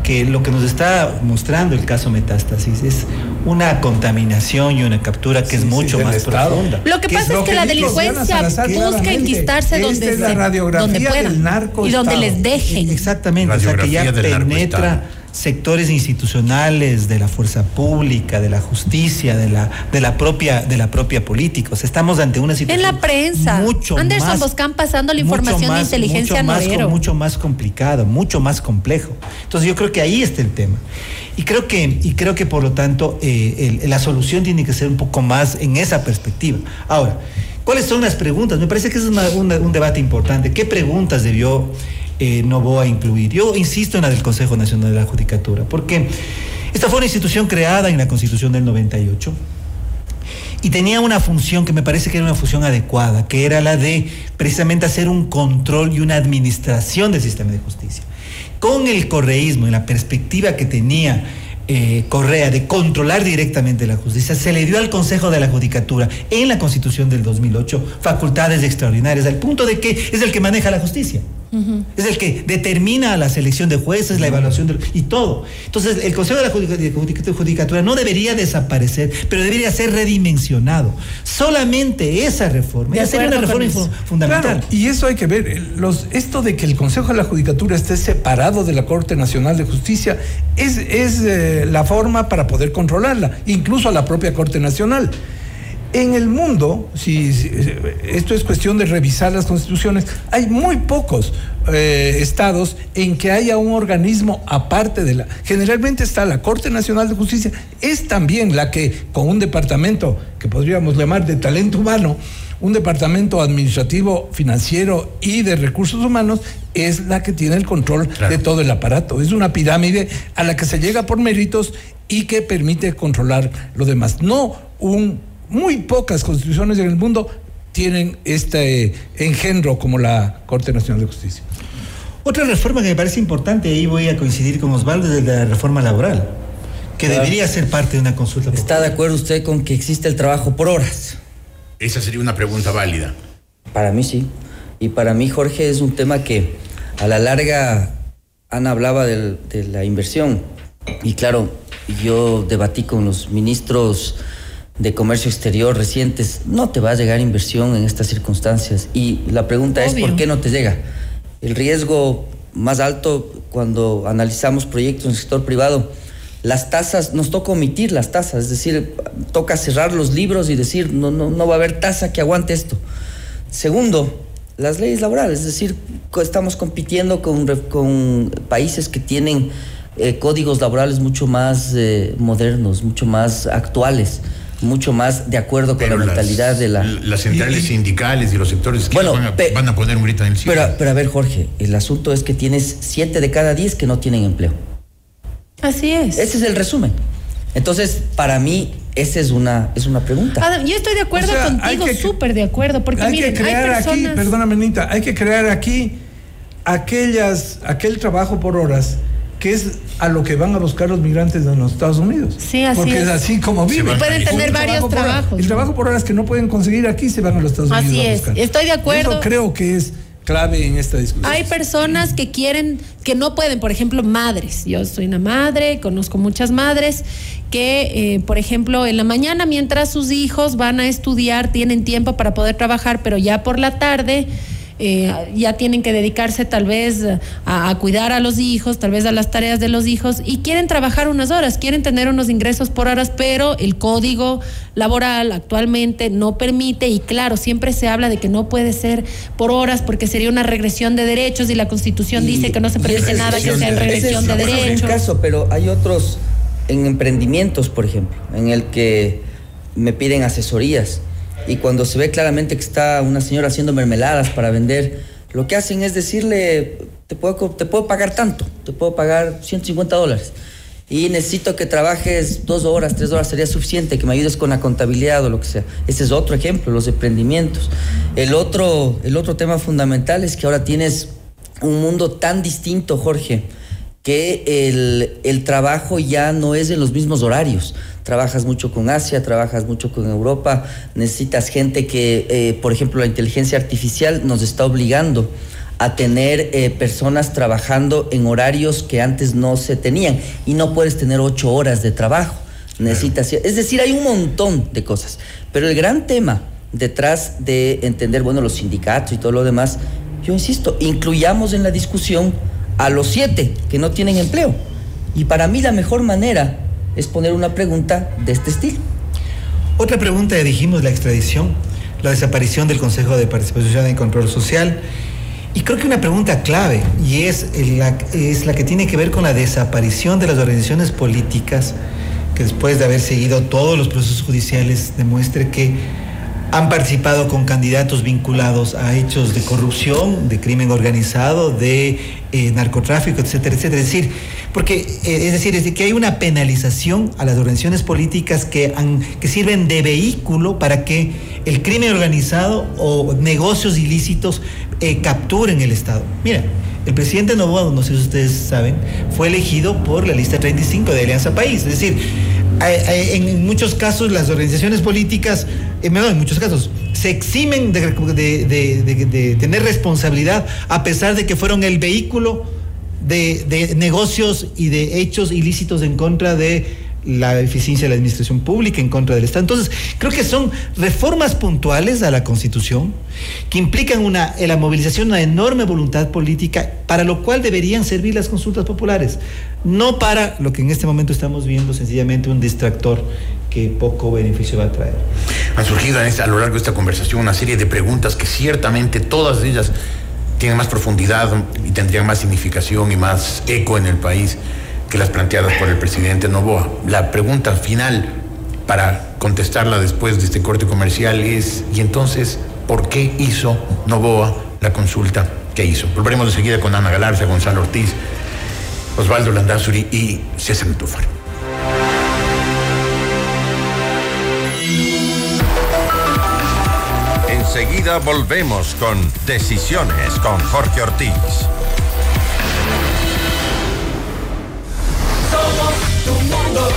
que lo que nos está mostrando el caso Metástasis es una contaminación y una captura que es mucho sí, más Estado. profunda. Lo que ¿Qué pasa es, que, la delincuencia busca enquistarse donde, es la se- radiografía donde pueda del narco y donde les dejen. Exactamente, o sea que ya penetra. Sectores institucionales de la fuerza pública, de la justicia, de la de la propia de la propia política. O sea, estamos ante una situación En la prensa. mucho Anderson más, Boscan pasando la información de inteligencia mucho más, mucho más complicado, mucho más complejo. Entonces yo creo que ahí está el tema. Y creo que, y creo que por lo tanto eh, el- la solución tiene que ser un poco más en esa perspectiva. Ahora, ¿cuáles son las preguntas? Me parece que ese es una- una- un debate importante. ¿Qué preguntas debió eh, Novoa incluir? Yo insisto en la del Consejo Nacional de la Judicatura, porque esta fue una institución creada en la Constitución del 98 y tenía una función que me parece que era una función adecuada, que era la de precisamente hacer un control y una administración del sistema de justicia. Con el correísmo y la perspectiva que tenía eh, Correa de controlar directamente la justicia, se le dio al Consejo de la Judicatura en la Constitución del 2008 facultades extraordinarias, al punto de que es el que maneja la justicia. Es el que determina la selección de jueces, la evaluación de, y todo. Entonces, el Consejo de la Judicatura no debería desaparecer, pero debería ser redimensionado. Solamente esa reforma, ya sería una reforma fundamental. Claro, y eso hay que ver. el- Los, esto de que el Consejo de la Judicatura esté separado de la Corte Nacional de Justicia es, es eh, la forma para poder controlarla, incluso a la propia Corte Nacional. En el mundo, si, si- esto es cuestión de revisar las constituciones, hay muy pocos eh, estados en que haya un organismo aparte de la... Generalmente está la Corte Nacional de Justicia, es también la que con un departamento que podríamos llamar de talento humano, un departamento administrativo, financiero y de recursos humanos es la que tiene el control de todo el aparato. Es una pirámide a la que se llega por méritos y que permite controlar lo demás. No un muy pocas constituciones en el mundo tienen este engendro como la Corte Nacional de Justicia. Otra reforma que me parece importante, ahí voy a coincidir con Osvaldo, es la reforma laboral, que Claro. debería ser parte de una consulta. ¿Está de acuerdo usted con que existe el trabajo por horas? Esa sería una pregunta válida. Para mí sí. Y para mí, Jorge, es un tema que a la larga Ana hablaba del- de la inversión. Y claro, yo debatí con los ministros de comercio exterior recientes. No te va a llegar inversión en estas circunstancias. Y la pregunta es. ¿por qué no te llega? El riesgo más alto cuando analizamos proyectos en el sector privado, las tasas, nos toca omitir las tasas, es decir, toca cerrar los libros y decir, no, no, no va a haber tasa que aguante esto. Segundo, las leyes laborales, es decir, estamos compitiendo con, con países que tienen eh, códigos laborales mucho más eh, modernos, mucho más actuales, mucho más de acuerdo con la las- mentalidad de la... Las centrales sindicales y los sectores que Bueno, van, a, pe- van a poner un grito en el cielo. Pero, pero a ver, Jorge, el asunto es que tienes siete de cada diez que no tienen empleo. Así es. Ese es el resumen. Entonces, para mí, esa es una, es una pregunta. Adam, yo estoy de acuerdo O sea, hay contigo, súper de acuerdo, porque hay miren, que crear hay personas... aquí, perdóname, Nita, hay que crear aquí aquellas, aquel trabajo por horas que es a lo que van a buscar los migrantes en los Estados Unidos. Sí, así Porque es. es. así como viven. Pueden a- tener varios trabajo por hora. trabajos. El trabajo por horas que no pueden conseguir aquí se van a los Estados Así Unidos. a es. buscar. Estoy de acuerdo. Eso creo que es clave en esta discusión. Hay personas que quieren, que no pueden, por ejemplo, madres. Yo soy una madre, conozco muchas madres que, eh, por ejemplo, en la mañana, mientras sus hijos van a estudiar, tienen tiempo para poder trabajar, pero ya por la tarde eh, ya tienen que dedicarse tal vez a, a cuidar a los hijos, tal vez a las tareas de los hijos, y quieren trabajar unas horas, quieren tener unos ingresos por horas, pero el código laboral actualmente no permite, y claro, siempre se habla de que no puede ser por horas porque sería una regresión de derechos y la constitución Y- dice que no se permite nada que sea en regresión de es derechos. un caso, pero hay otros en emprendimientos, por ejemplo, en el que me piden asesorías y cuando se ve claramente que está una señora haciendo mermeladas para vender, lo que hacen es decirle, te puedo, te puedo pagar tanto, te puedo pagar 150 dólares. Y necesito que trabajes dos horas, tres horas, sería suficiente, que me ayudes con la contabilidad o lo que sea. Ese es otro ejemplo, los emprendimientos. El otro, el otro tema fundamental es que ahora tienes un mundo tan distinto, Jorge, que el, el trabajo ya no es en los mismos horarios. Trabajas mucho con Asia, trabajas mucho con Europa, necesitas gente que, eh, por ejemplo, la inteligencia artificial nos está obligando a tener eh, personas trabajando en horarios que antes no se tenían y no puedes tener ocho horas de trabajo. Necesitas, es decir, hay un montón de cosas. Pero el gran tema detrás de entender, bueno, los sindicatos y todo lo demás, yo insisto, incluyamos en la discusión a los siete que no tienen empleo. Y para mí la mejor manera es poner una pregunta de este estilo. Otra pregunta, dijimos la extradición, la desaparición del Consejo de Participación y Control Social. Y creo que una pregunta clave, y es la, es la que tiene que ver con la desaparición de las organizaciones políticas, que después de haber seguido todos los procesos judiciales demuestre que han participado con candidatos vinculados a hechos de corrupción, de crimen organizado, de eh, narcotráfico, etcétera, etcétera. Es decir, porque eh, es decir, es de que hay una penalización a las organizaciones políticas que, que sirven de vehículo para que el crimen organizado o negocios ilícitos eh, capturen el Estado. Mira, el presidente Novoa, no sé si ustedes saben, fue elegido por la lista 35 de Alianza País. Es decir, en muchos casos las organizaciones políticas, eh, no, en muchos casos, se eximen de, tener responsabilidad a pesar de que fueron el vehículo de, negocios y de hechos ilícitos en contra de la eficiencia de la administración pública en contra del Estado. Entonces, creo que son reformas puntuales a la Constitución que implican una, la movilización una enorme voluntad política, para lo cual deberían servir las consultas populares, no para lo que en este momento estamos viendo, sencillamente un distractor que poco beneficio va a traer. Han surgido esta, a lo largo de esta conversación una serie de preguntas que ciertamente todas ellas tienen más profundidad y tendrían más significación y más eco en el país que las planteadas por el presidente Novoa. La pregunta final para contestarla después de este corte comercial es, ¿y entonces por qué hizo Novoa la consulta que hizo? Volveremos enseguida con Ana Galarza, Gonzalo Ortiz, Osvaldo Landazuri y César Tufar. Enseguida volvemos con Decisiones con Jorge Ortiz. Tu mundo,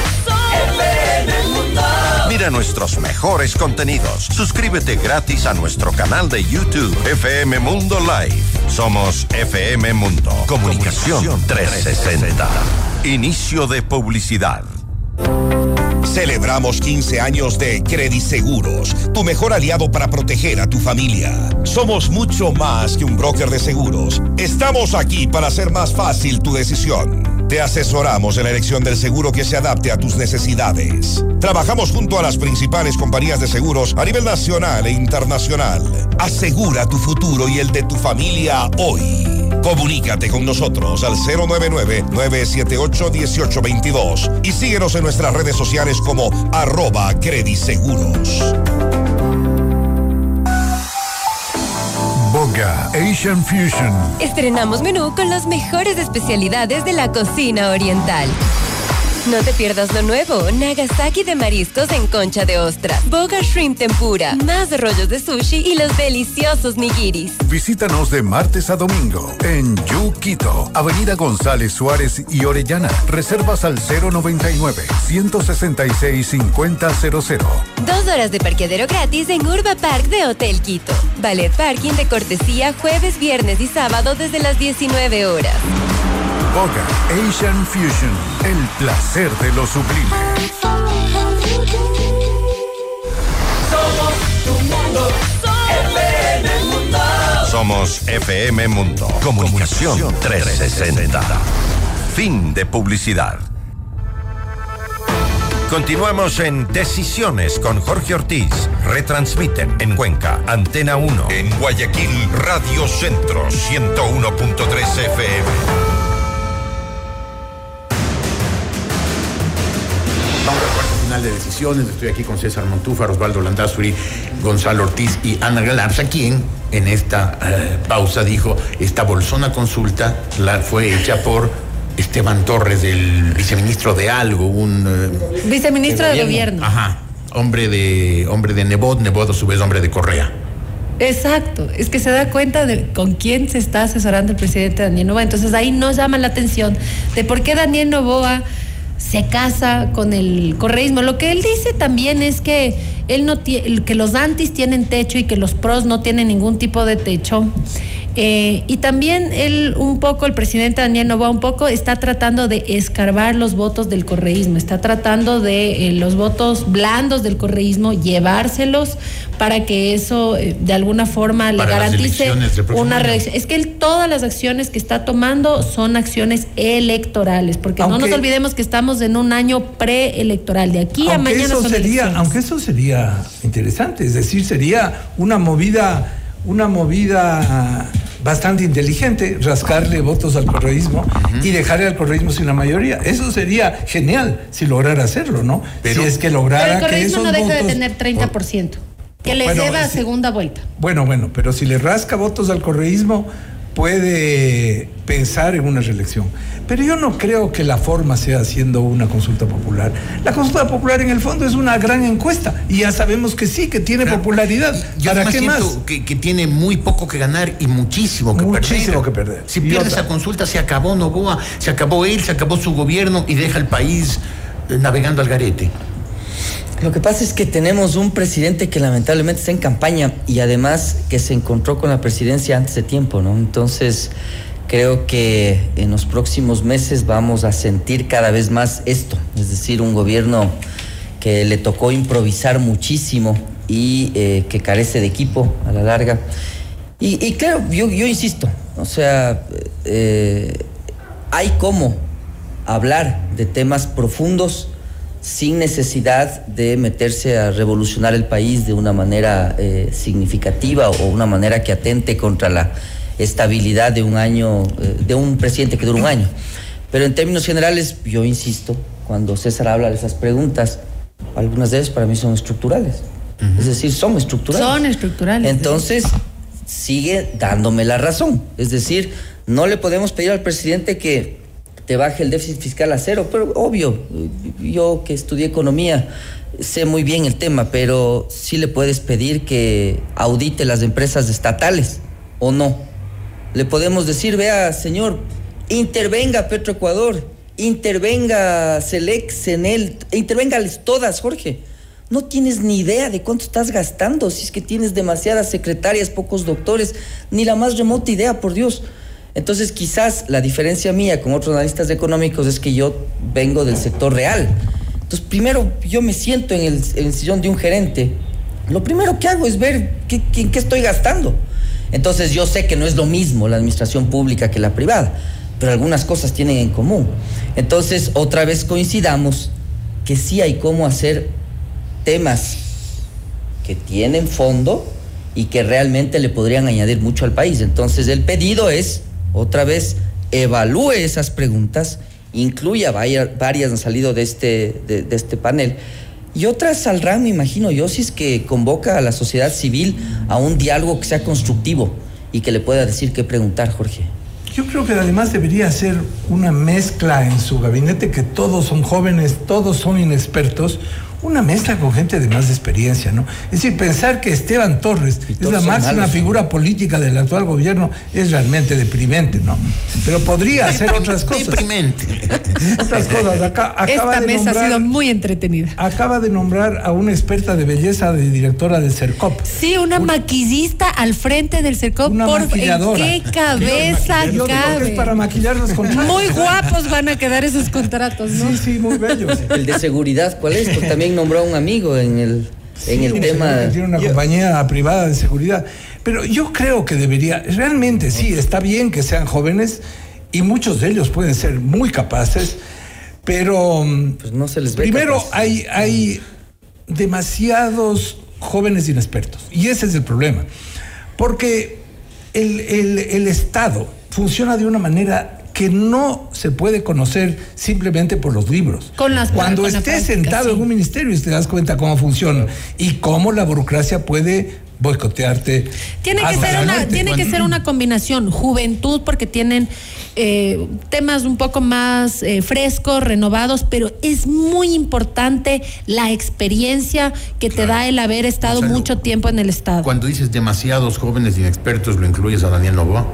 FM Mundo. Mira nuestros mejores contenidos. Suscríbete gratis a nuestro canal de YouTube FM Mundo Live. Somos FM Mundo. Comunicación 360. Inicio de publicidad. Celebramos 15 años de Credit Seguros, tu mejor aliado para proteger a tu familia. Somos mucho más que un broker de seguros. Estamos aquí para hacer más fácil tu decisión. Te asesoramos en la elección del seguro que se adapte a tus necesidades. Trabajamos junto a las principales compañías de seguros a nivel nacional e internacional. Asegura tu futuro y el de tu familia hoy. Comunícate con nosotros al 099-978-1822 y síguenos en nuestras redes sociales como arroba Seguros. Asian Fusion. Estrenamos menú con las mejores especialidades de la cocina oriental. No te pierdas lo nuevo, Nagasaki de mariscos en concha de ostra, Boga Shrimp Tempura, más rollos de sushi y los deliciosos nigiris. Visítanos de martes a domingo en Yuquito, Avenida González Suárez y Orellana. Reservas al 099-166-5000. Dos horas de parqueadero gratis en Urba Park de Hotel Quito. Ballet Parking de cortesía jueves, viernes y sábado desde las 19 horas. Asian Fusion, el placer de lo sublime. Somos FM Mundo. Comunicación 360. Fin de publicidad. Continuamos en Decisiones con Jorge Ortiz. Retransmiten en Cuenca, Antena 1. En Guayaquil, Radio Centro, 101.3 FM. De decisiones. Estoy aquí con César Montúfar, Osvaldo Landazuri, Gonzalo Ortiz y Ana Galarza, quien en esta eh, pausa dijo, esta bolsona consulta la fue hecha por Esteban Torres, del viceministro de algo, un... eh, Viceministro de gobierno. Ajá, hombre de, hombre de Nebot, Nebot a su vez hombre de Correa. Exacto, es que se da cuenta de con quién se está asesorando el presidente Daniel Novoa. Entonces ahí nos llama la atención de por qué Daniel Novoa se casa con el correísmo. Lo que él dice también es que él no que los antis tienen techo y que los pros no tienen ningún tipo de techo. Eh, y también él, un poco, el presidente Daniel Novoa, un poco está tratando de escarbar los votos del correísmo, está tratando de eh, los votos blandos del correísmo, llevárselos para que eso eh, de alguna forma le Para garantice una reelección. Es que él, todas las acciones que está tomando son acciones electorales, porque no nos olvidemos que estamos en un año preelectoral, de aquí a mañana eso son sería, elecciones. aunque eso sería interesante, es decir, sería una movida, una movida bastante inteligente, rascarle votos al correísmo y dejarle al correísmo sin la mayoría. Eso sería genial si lograra hacerlo, ¿no? Pero- si es que Pero lograra el que esos no deja de tener 30%, que le Bueno, lleva a segunda vuelta. Bueno, bueno, pero si le rasca votos al correísmo, puede pensar en una reelección. Pero yo no creo que la forma sea haciendo una consulta popular. La consulta popular en el fondo es una gran encuesta y ya sabemos que sí, que tiene Claro. popularidad. Yo ¿Para qué más? Que, que tiene muy poco que ganar y muchísimo que Muchísimo perder. que perder. Si pierde esa consulta, se acabó Novoa, se acabó él, se acabó su gobierno y deja el país eh, navegando al garete. Lo que pasa es que tenemos un presidente que lamentablemente está en campaña y además que se encontró con la presidencia antes de tiempo, ¿no? Entonces, creo que en los próximos meses vamos a sentir cada vez más esto, es decir, un gobierno que le tocó improvisar muchísimo y eh, que carece de equipo a la larga. Y, claro, yo, yo insisto, o sea, eh, hay cómo hablar de temas profundos sin necesidad de meterse a revolucionar el país de una manera eh, significativa o una manera que atente contra la estabilidad de un año, eh, de un presidente que dura un año. Pero en términos generales, yo insisto, cuando César habla de esas preguntas, algunas de ellas para mí son estructurales. Es decir, son estructurales. Son estructurales. Entonces, sigue dándome la razón. Es decir, no le podemos pedir al presidente que te baje el déficit fiscal a cero, pero obvio, yo que estudié economía sé muy bien el tema, pero sí le puedes pedir que audite las empresas estatales o no. Le podemos decir, vea, señor, intervenga Petroecuador, intervenga Selec, Senel, intervenga todas, Jorge. no tienes ni idea de cuánto estás gastando, si es que tienes demasiadas secretarias, pocos doctores, ni la más remota idea, por Dios. Entonces quizás la diferencia mía con otros analistas económicos es que yo vengo del sector real. Entonces primero yo me siento en el, sillón de un gerente. Lo primero que hago es ver qué, qué estoy gastando. Entonces yo sé que no es lo mismo la administración pública que la privada, pero algunas cosas tienen en común. Entonces otra vez coincidamos que sí hay cómo hacer temas que tienen fondo y que realmente le podrían añadir mucho al país. Entonces el pedido es, otra vez, evalúe esas preguntas, incluya varias, han salido de este, de, este panel, y otras saldrán, me imagino yo, que convoca a la sociedad civil a un diálogo que sea constructivo y que le pueda decir qué preguntar, Jorge. Yo creo que además debería ser una mezcla en su gabinete, que todos son jóvenes, todos son inexpertos, una mezcla con gente de más experiencia, ¿no? Es decir, pensar que Esteban Torres es la máxima figura política del actual gobierno es realmente deprimente, ¿no? Pero podría hacer otras cosas. Deprimente. otras cosas. Acá, acaba Esta mesa ha sido muy entretenida. Acaba de nombrar a una experta de belleza de directora del CERCOP. Sí, una, maquillista al frente del CERCOP. Una por, maquilladora. ¿En qué cabeza cabe? es para maquillar los contratos. Muy guapos van a quedar esos contratos, ¿no? Sí, sí, muy bellos. El de seguridad, ¿cuál es? Porque también nombró a un amigo en el, en el tema. Tiene una compañía privada de seguridad. Pero yo creo que debería, realmente sí, está bien que sean jóvenes y muchos de ellos pueden ser muy capaces, pero pues no se les ve primero hay, hay demasiados jóvenes inexpertos y ese es el problema. Porque el, el, el Estado funciona de una manera que no se puede conocer simplemente por los libros. Con las, Cuando estés sentado en un ministerio y te das cuenta cómo funciona y cómo la burocracia puede boicotearte. Tiene que ser una, tiene que ser una combinación, juventud, porque tienen eh, temas un poco más eh, frescos, renovados, pero es muy importante la experiencia que te da el haber estado mucho tiempo en el Estado. Cuando dices demasiados jóvenes inexpertos, ¿lo incluyes a Daniel Novoa?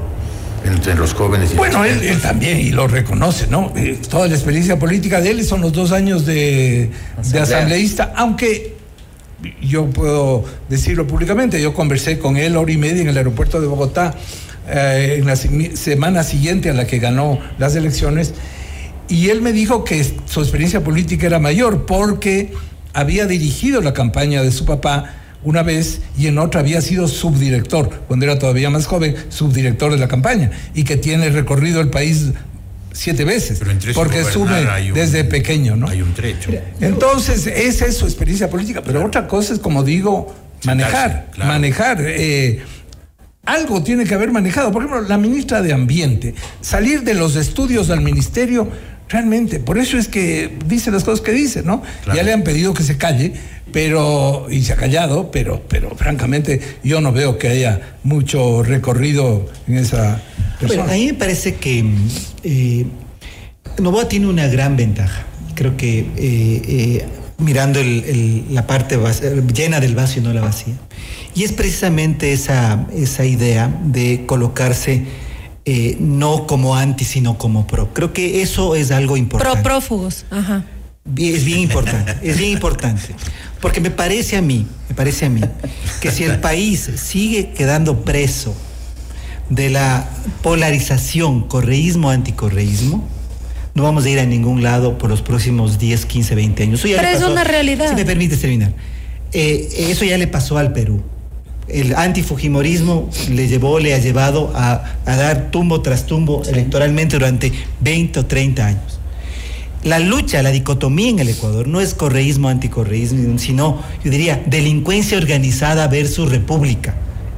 Entre los jóvenes. Y bueno, él, también, y lo reconoce, ¿no? Eh, toda la experiencia política de él son los dos años de, asambleísta, aunque yo puedo decirlo públicamente, yo conversé con él hora y media en el aeropuerto de Bogotá eh, en la semana siguiente a la que ganó las elecciones, y él me dijo que su experiencia política era mayor porque había dirigido la campaña de su papá una vez y en otra había sido subdirector, cuando era todavía más joven, subdirector de la campaña, y que tiene recorrido el país siete veces, porque sube desde pequeño, ¿no? Hay un trecho. Entonces, esa es su experiencia política, pero otra cosa es, como digo, manejar, manejar. Eh, algo tiene que haber manejado. Por ejemplo, la ministra de Ambiente, salir de los estudios al ministerio, realmente, por eso es que dice las cosas que dice, ¿no? Ya le han pedido que se calle, pero y se ha callado, pero, pero francamente yo no veo que haya mucho recorrido en esa persona. Bueno, a mí me parece que eh, Novoa tiene una gran ventaja. Creo que eh, eh, mirando la parte llena del vaso y no la vacía. Y es precisamente esa, esa idea de colocarse no como anti, sino como pro. Creo que eso es algo importante. Pro prófugos, ajá. Es bien importante, es bien importante. Porque me parece a mí, me parece a mí, que si el país sigue quedando preso de la polarización correísmo-anticorreísmo, no vamos a ir a ningún lado por los próximos 10, 15, 20 años. Pero es una realidad. Si me permites terminar. Eh, eso ya le pasó al Perú. El antifujimorismo le llevó, le ha llevado a, a dar tumbo tras tumbo electoralmente durante 20 o 30 años la lucha, la dicotomía en el Ecuador no es correísmo, anticorreísmo, sino, yo diría, delincuencia organizada versus república.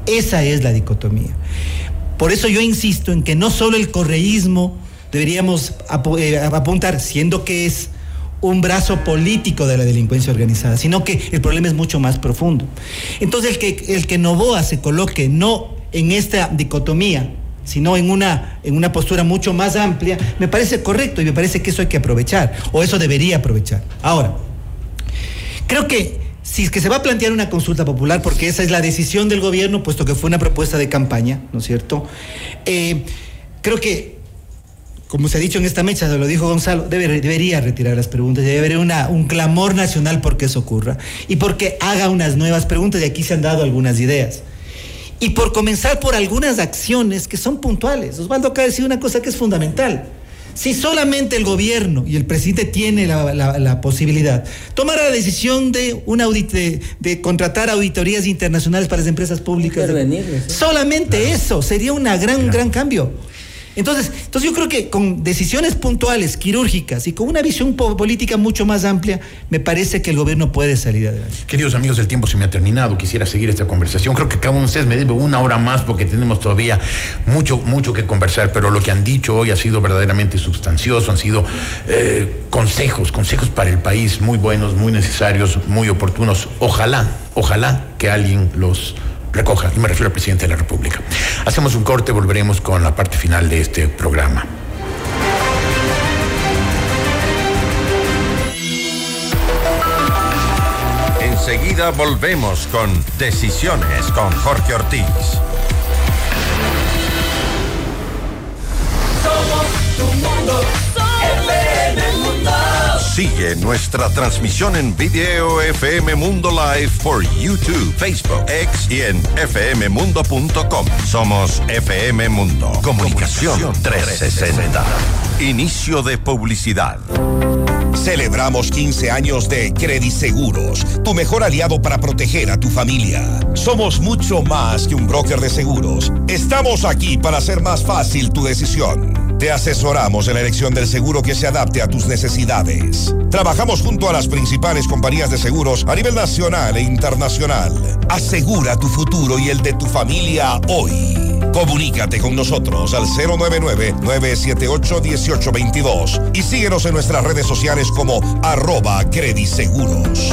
Esa es la dicotomía. Por eso yo insisto en que no solo el correísmo deberíamos eh, apuntar, siendo que es un brazo político de la delincuencia organizada, sino que el problema es mucho más profundo. Entonces el que, el que Novoa se coloque no en esta dicotomía, sino en una, en una postura mucho más amplia, me parece correcto y me parece que eso hay que aprovechar, o eso debería aprovechar. Ahora, creo que si es que se va a plantear una consulta popular, porque esa es la decisión del gobierno, puesto que fue una propuesta de campaña, ¿no es cierto? Eh, creo que como se ha dicho en esta mecha, se lo dijo Gonzalo, debería retirar las preguntas, debe haber una, un clamor nacional porque eso ocurra y porque haga unas nuevas preguntas y aquí se han dado algunas ideas. Y por comenzar por algunas acciones que son puntuales. Osvaldo acaba de decir una cosa que es fundamental. Si solamente el gobierno y el presidente tiene la, posibilidad, tomar la decisión de, un de, contratar auditorías internacionales para las empresas públicas. Solamente eso sería un gran, gran cambio. Entonces, entonces yo creo que con decisiones puntuales, quirúrgicas y con una visión política mucho más amplia, me parece que el gobierno puede salir adelante. Queridos amigos, el tiempo se me ha terminado. Quisiera seguir esta conversación. Creo que cada uno de ustedes me debe una hora más porque tenemos todavía mucho, mucho que conversar, pero lo que han dicho hoy ha sido verdaderamente sustancioso, han sido eh, consejos, consejos para el país muy buenos, muy necesarios, muy oportunos. Ojalá, ojalá que alguien los recoja, y me refiero al presidente de la República. Hacemos un corte, volveremos con la parte final de este programa. Enseguida volvemos con Decisiones con Jorge Ortiz. Somos tu mundo. Sigue nuestra transmisión en video FM Mundo Live por YouTube, Facebook, X y en fmmundo.com. Somos FM Mundo. Comunicación 360. Inicio de publicidad. Celebramos 15 años de Credit Seguros, tu mejor aliado para proteger a tu familia. Somos mucho más que un broker de seguros. Estamos aquí para hacer más fácil tu decisión. Te asesoramos en la elección del seguro que se adapte a tus necesidades. Trabajamos junto a las principales compañías de seguros a nivel nacional e internacional. Asegura tu futuro y el de tu familia hoy. Comunícate con nosotros al 099-978-1822 y síguenos en nuestras redes sociales como arroba crediseguros.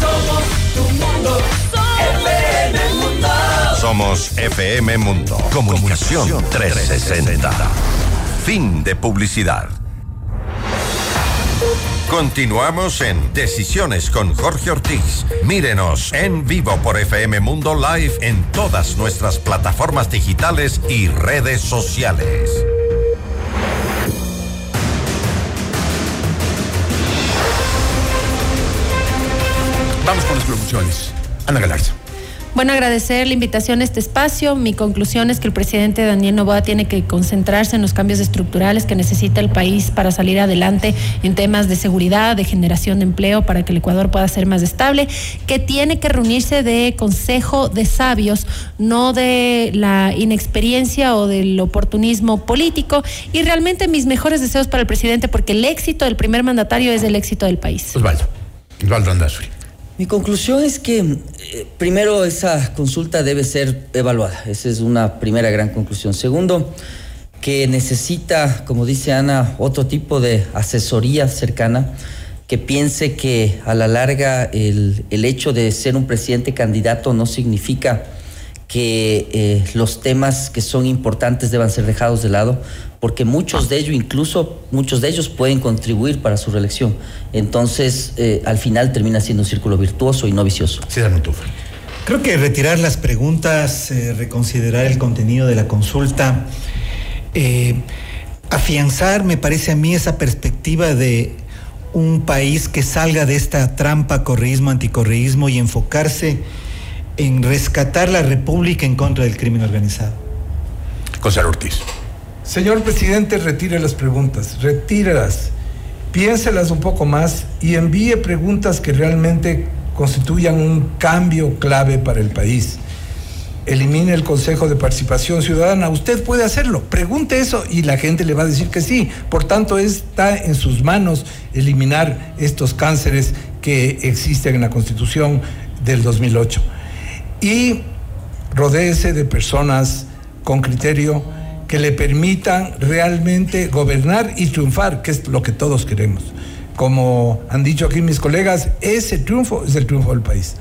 Somos. FM Mundo. Somos FM Mundo. Comunicación 360. Fin de publicidad. Continuamos en Decisiones con Jorge Ortiz. Mírenos en vivo por FM Mundo Live en todas nuestras plataformas digitales y redes sociales. Vamos con las conclusiones. Ana Galarza. Bueno, agradecer la invitación a este espacio. Mi conclusión es que el presidente Daniel Novoa tiene que concentrarse en los cambios estructurales que necesita el país para salir adelante en temas de seguridad, de generación de empleo, para que el Ecuador pueda ser más estable, que tiene que reunirse de consejo de sabios, no de la inexperiencia o del oportunismo político. Y realmente mis mejores deseos para el presidente, porque el éxito del primer mandatario es el éxito del país. Osvaldo. Osvaldo Andazuri. Mi conclusión es que eh, primero esa consulta debe ser evaluada. Esa es una primera gran conclusión. Segundo, que necesita, como dice Ana, otro tipo de asesoría cercana que piense que a la larga el, el hecho de ser un presidente candidato no significa que eh, los temas que son importantes deban ser dejados de lado, porque muchos de ellos, incluso muchos de ellos pueden contribuir para su reelección. Entonces, eh, al final termina siendo un círculo virtuoso y no vicioso. Sí, Creo que retirar las preguntas, eh, reconsiderar el contenido de la consulta, afianzar, me parece a mí, esa perspectiva de un país que salga de esta trampa correísmo, anticorreísmo y enfocarse en rescatar la República en contra del crimen organizado. Gonzalo Ortiz. Señor presidente, retire las preguntas, retírelas, piénselas un poco más y envíe preguntas que realmente constituyan un cambio clave para el país. elimine el Consejo de Participación Ciudadana. Usted puede hacerlo. Pregunte eso y la gente le va a decir que sí. Por tanto, está en sus manos eliminar estos cánceres que existen en la Constitución del 2008. Y rodéese de personas con criterio que le permitan realmente gobernar y triunfar, que es lo que todos queremos. Como han dicho aquí mis colegas, ese triunfo es el triunfo del país.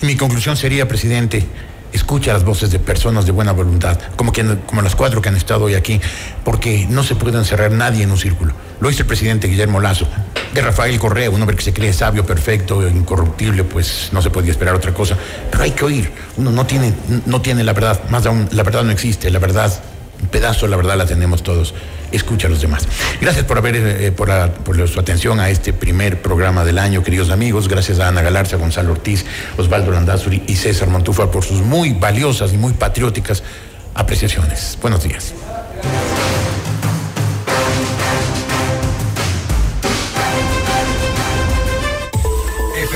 Mi conclusión sería, presidente, escucha las voces de personas de buena voluntad, como, como las cuatro que han estado hoy aquí, porque no se puede encerrar nadie en un círculo. Lo dice el presidente Guillermo Lazo, de Rafael Correa, un hombre que se cree sabio, perfecto, incorruptible, pues no se podía esperar otra cosa. Pero hay que oír, uno no tiene, no tiene la verdad, más aún, la verdad no existe, la verdad, un pedazo, la verdad la tenemos todos escucha a los demás. Gracias por haber eh, por, por, su atención a este primer programa del año, queridos amigos. Gracias a Ana Galarza, Gonzalo Ortiz, Osvaldo Landazuri y César Montúfar por sus muy valiosas y muy patrióticas apreciaciones. Buenos días.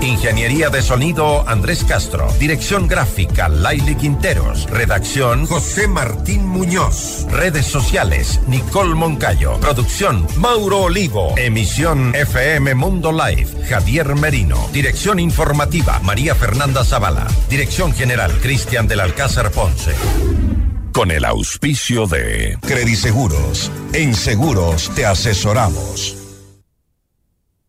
Ingeniería de sonido Andrés Castro. Dirección gráfica Laili Quinteros. Redacción José Martín Muñoz. Redes sociales Nicole Moncayo. Producción Mauro Olivo. Emisión FM Mundo Live Javier Merino. Dirección informativa María Fernanda Zavala. Dirección general Cristian del Alcázar Ponce. Con el auspicio de Crediseguros. En seguros te asesoramos.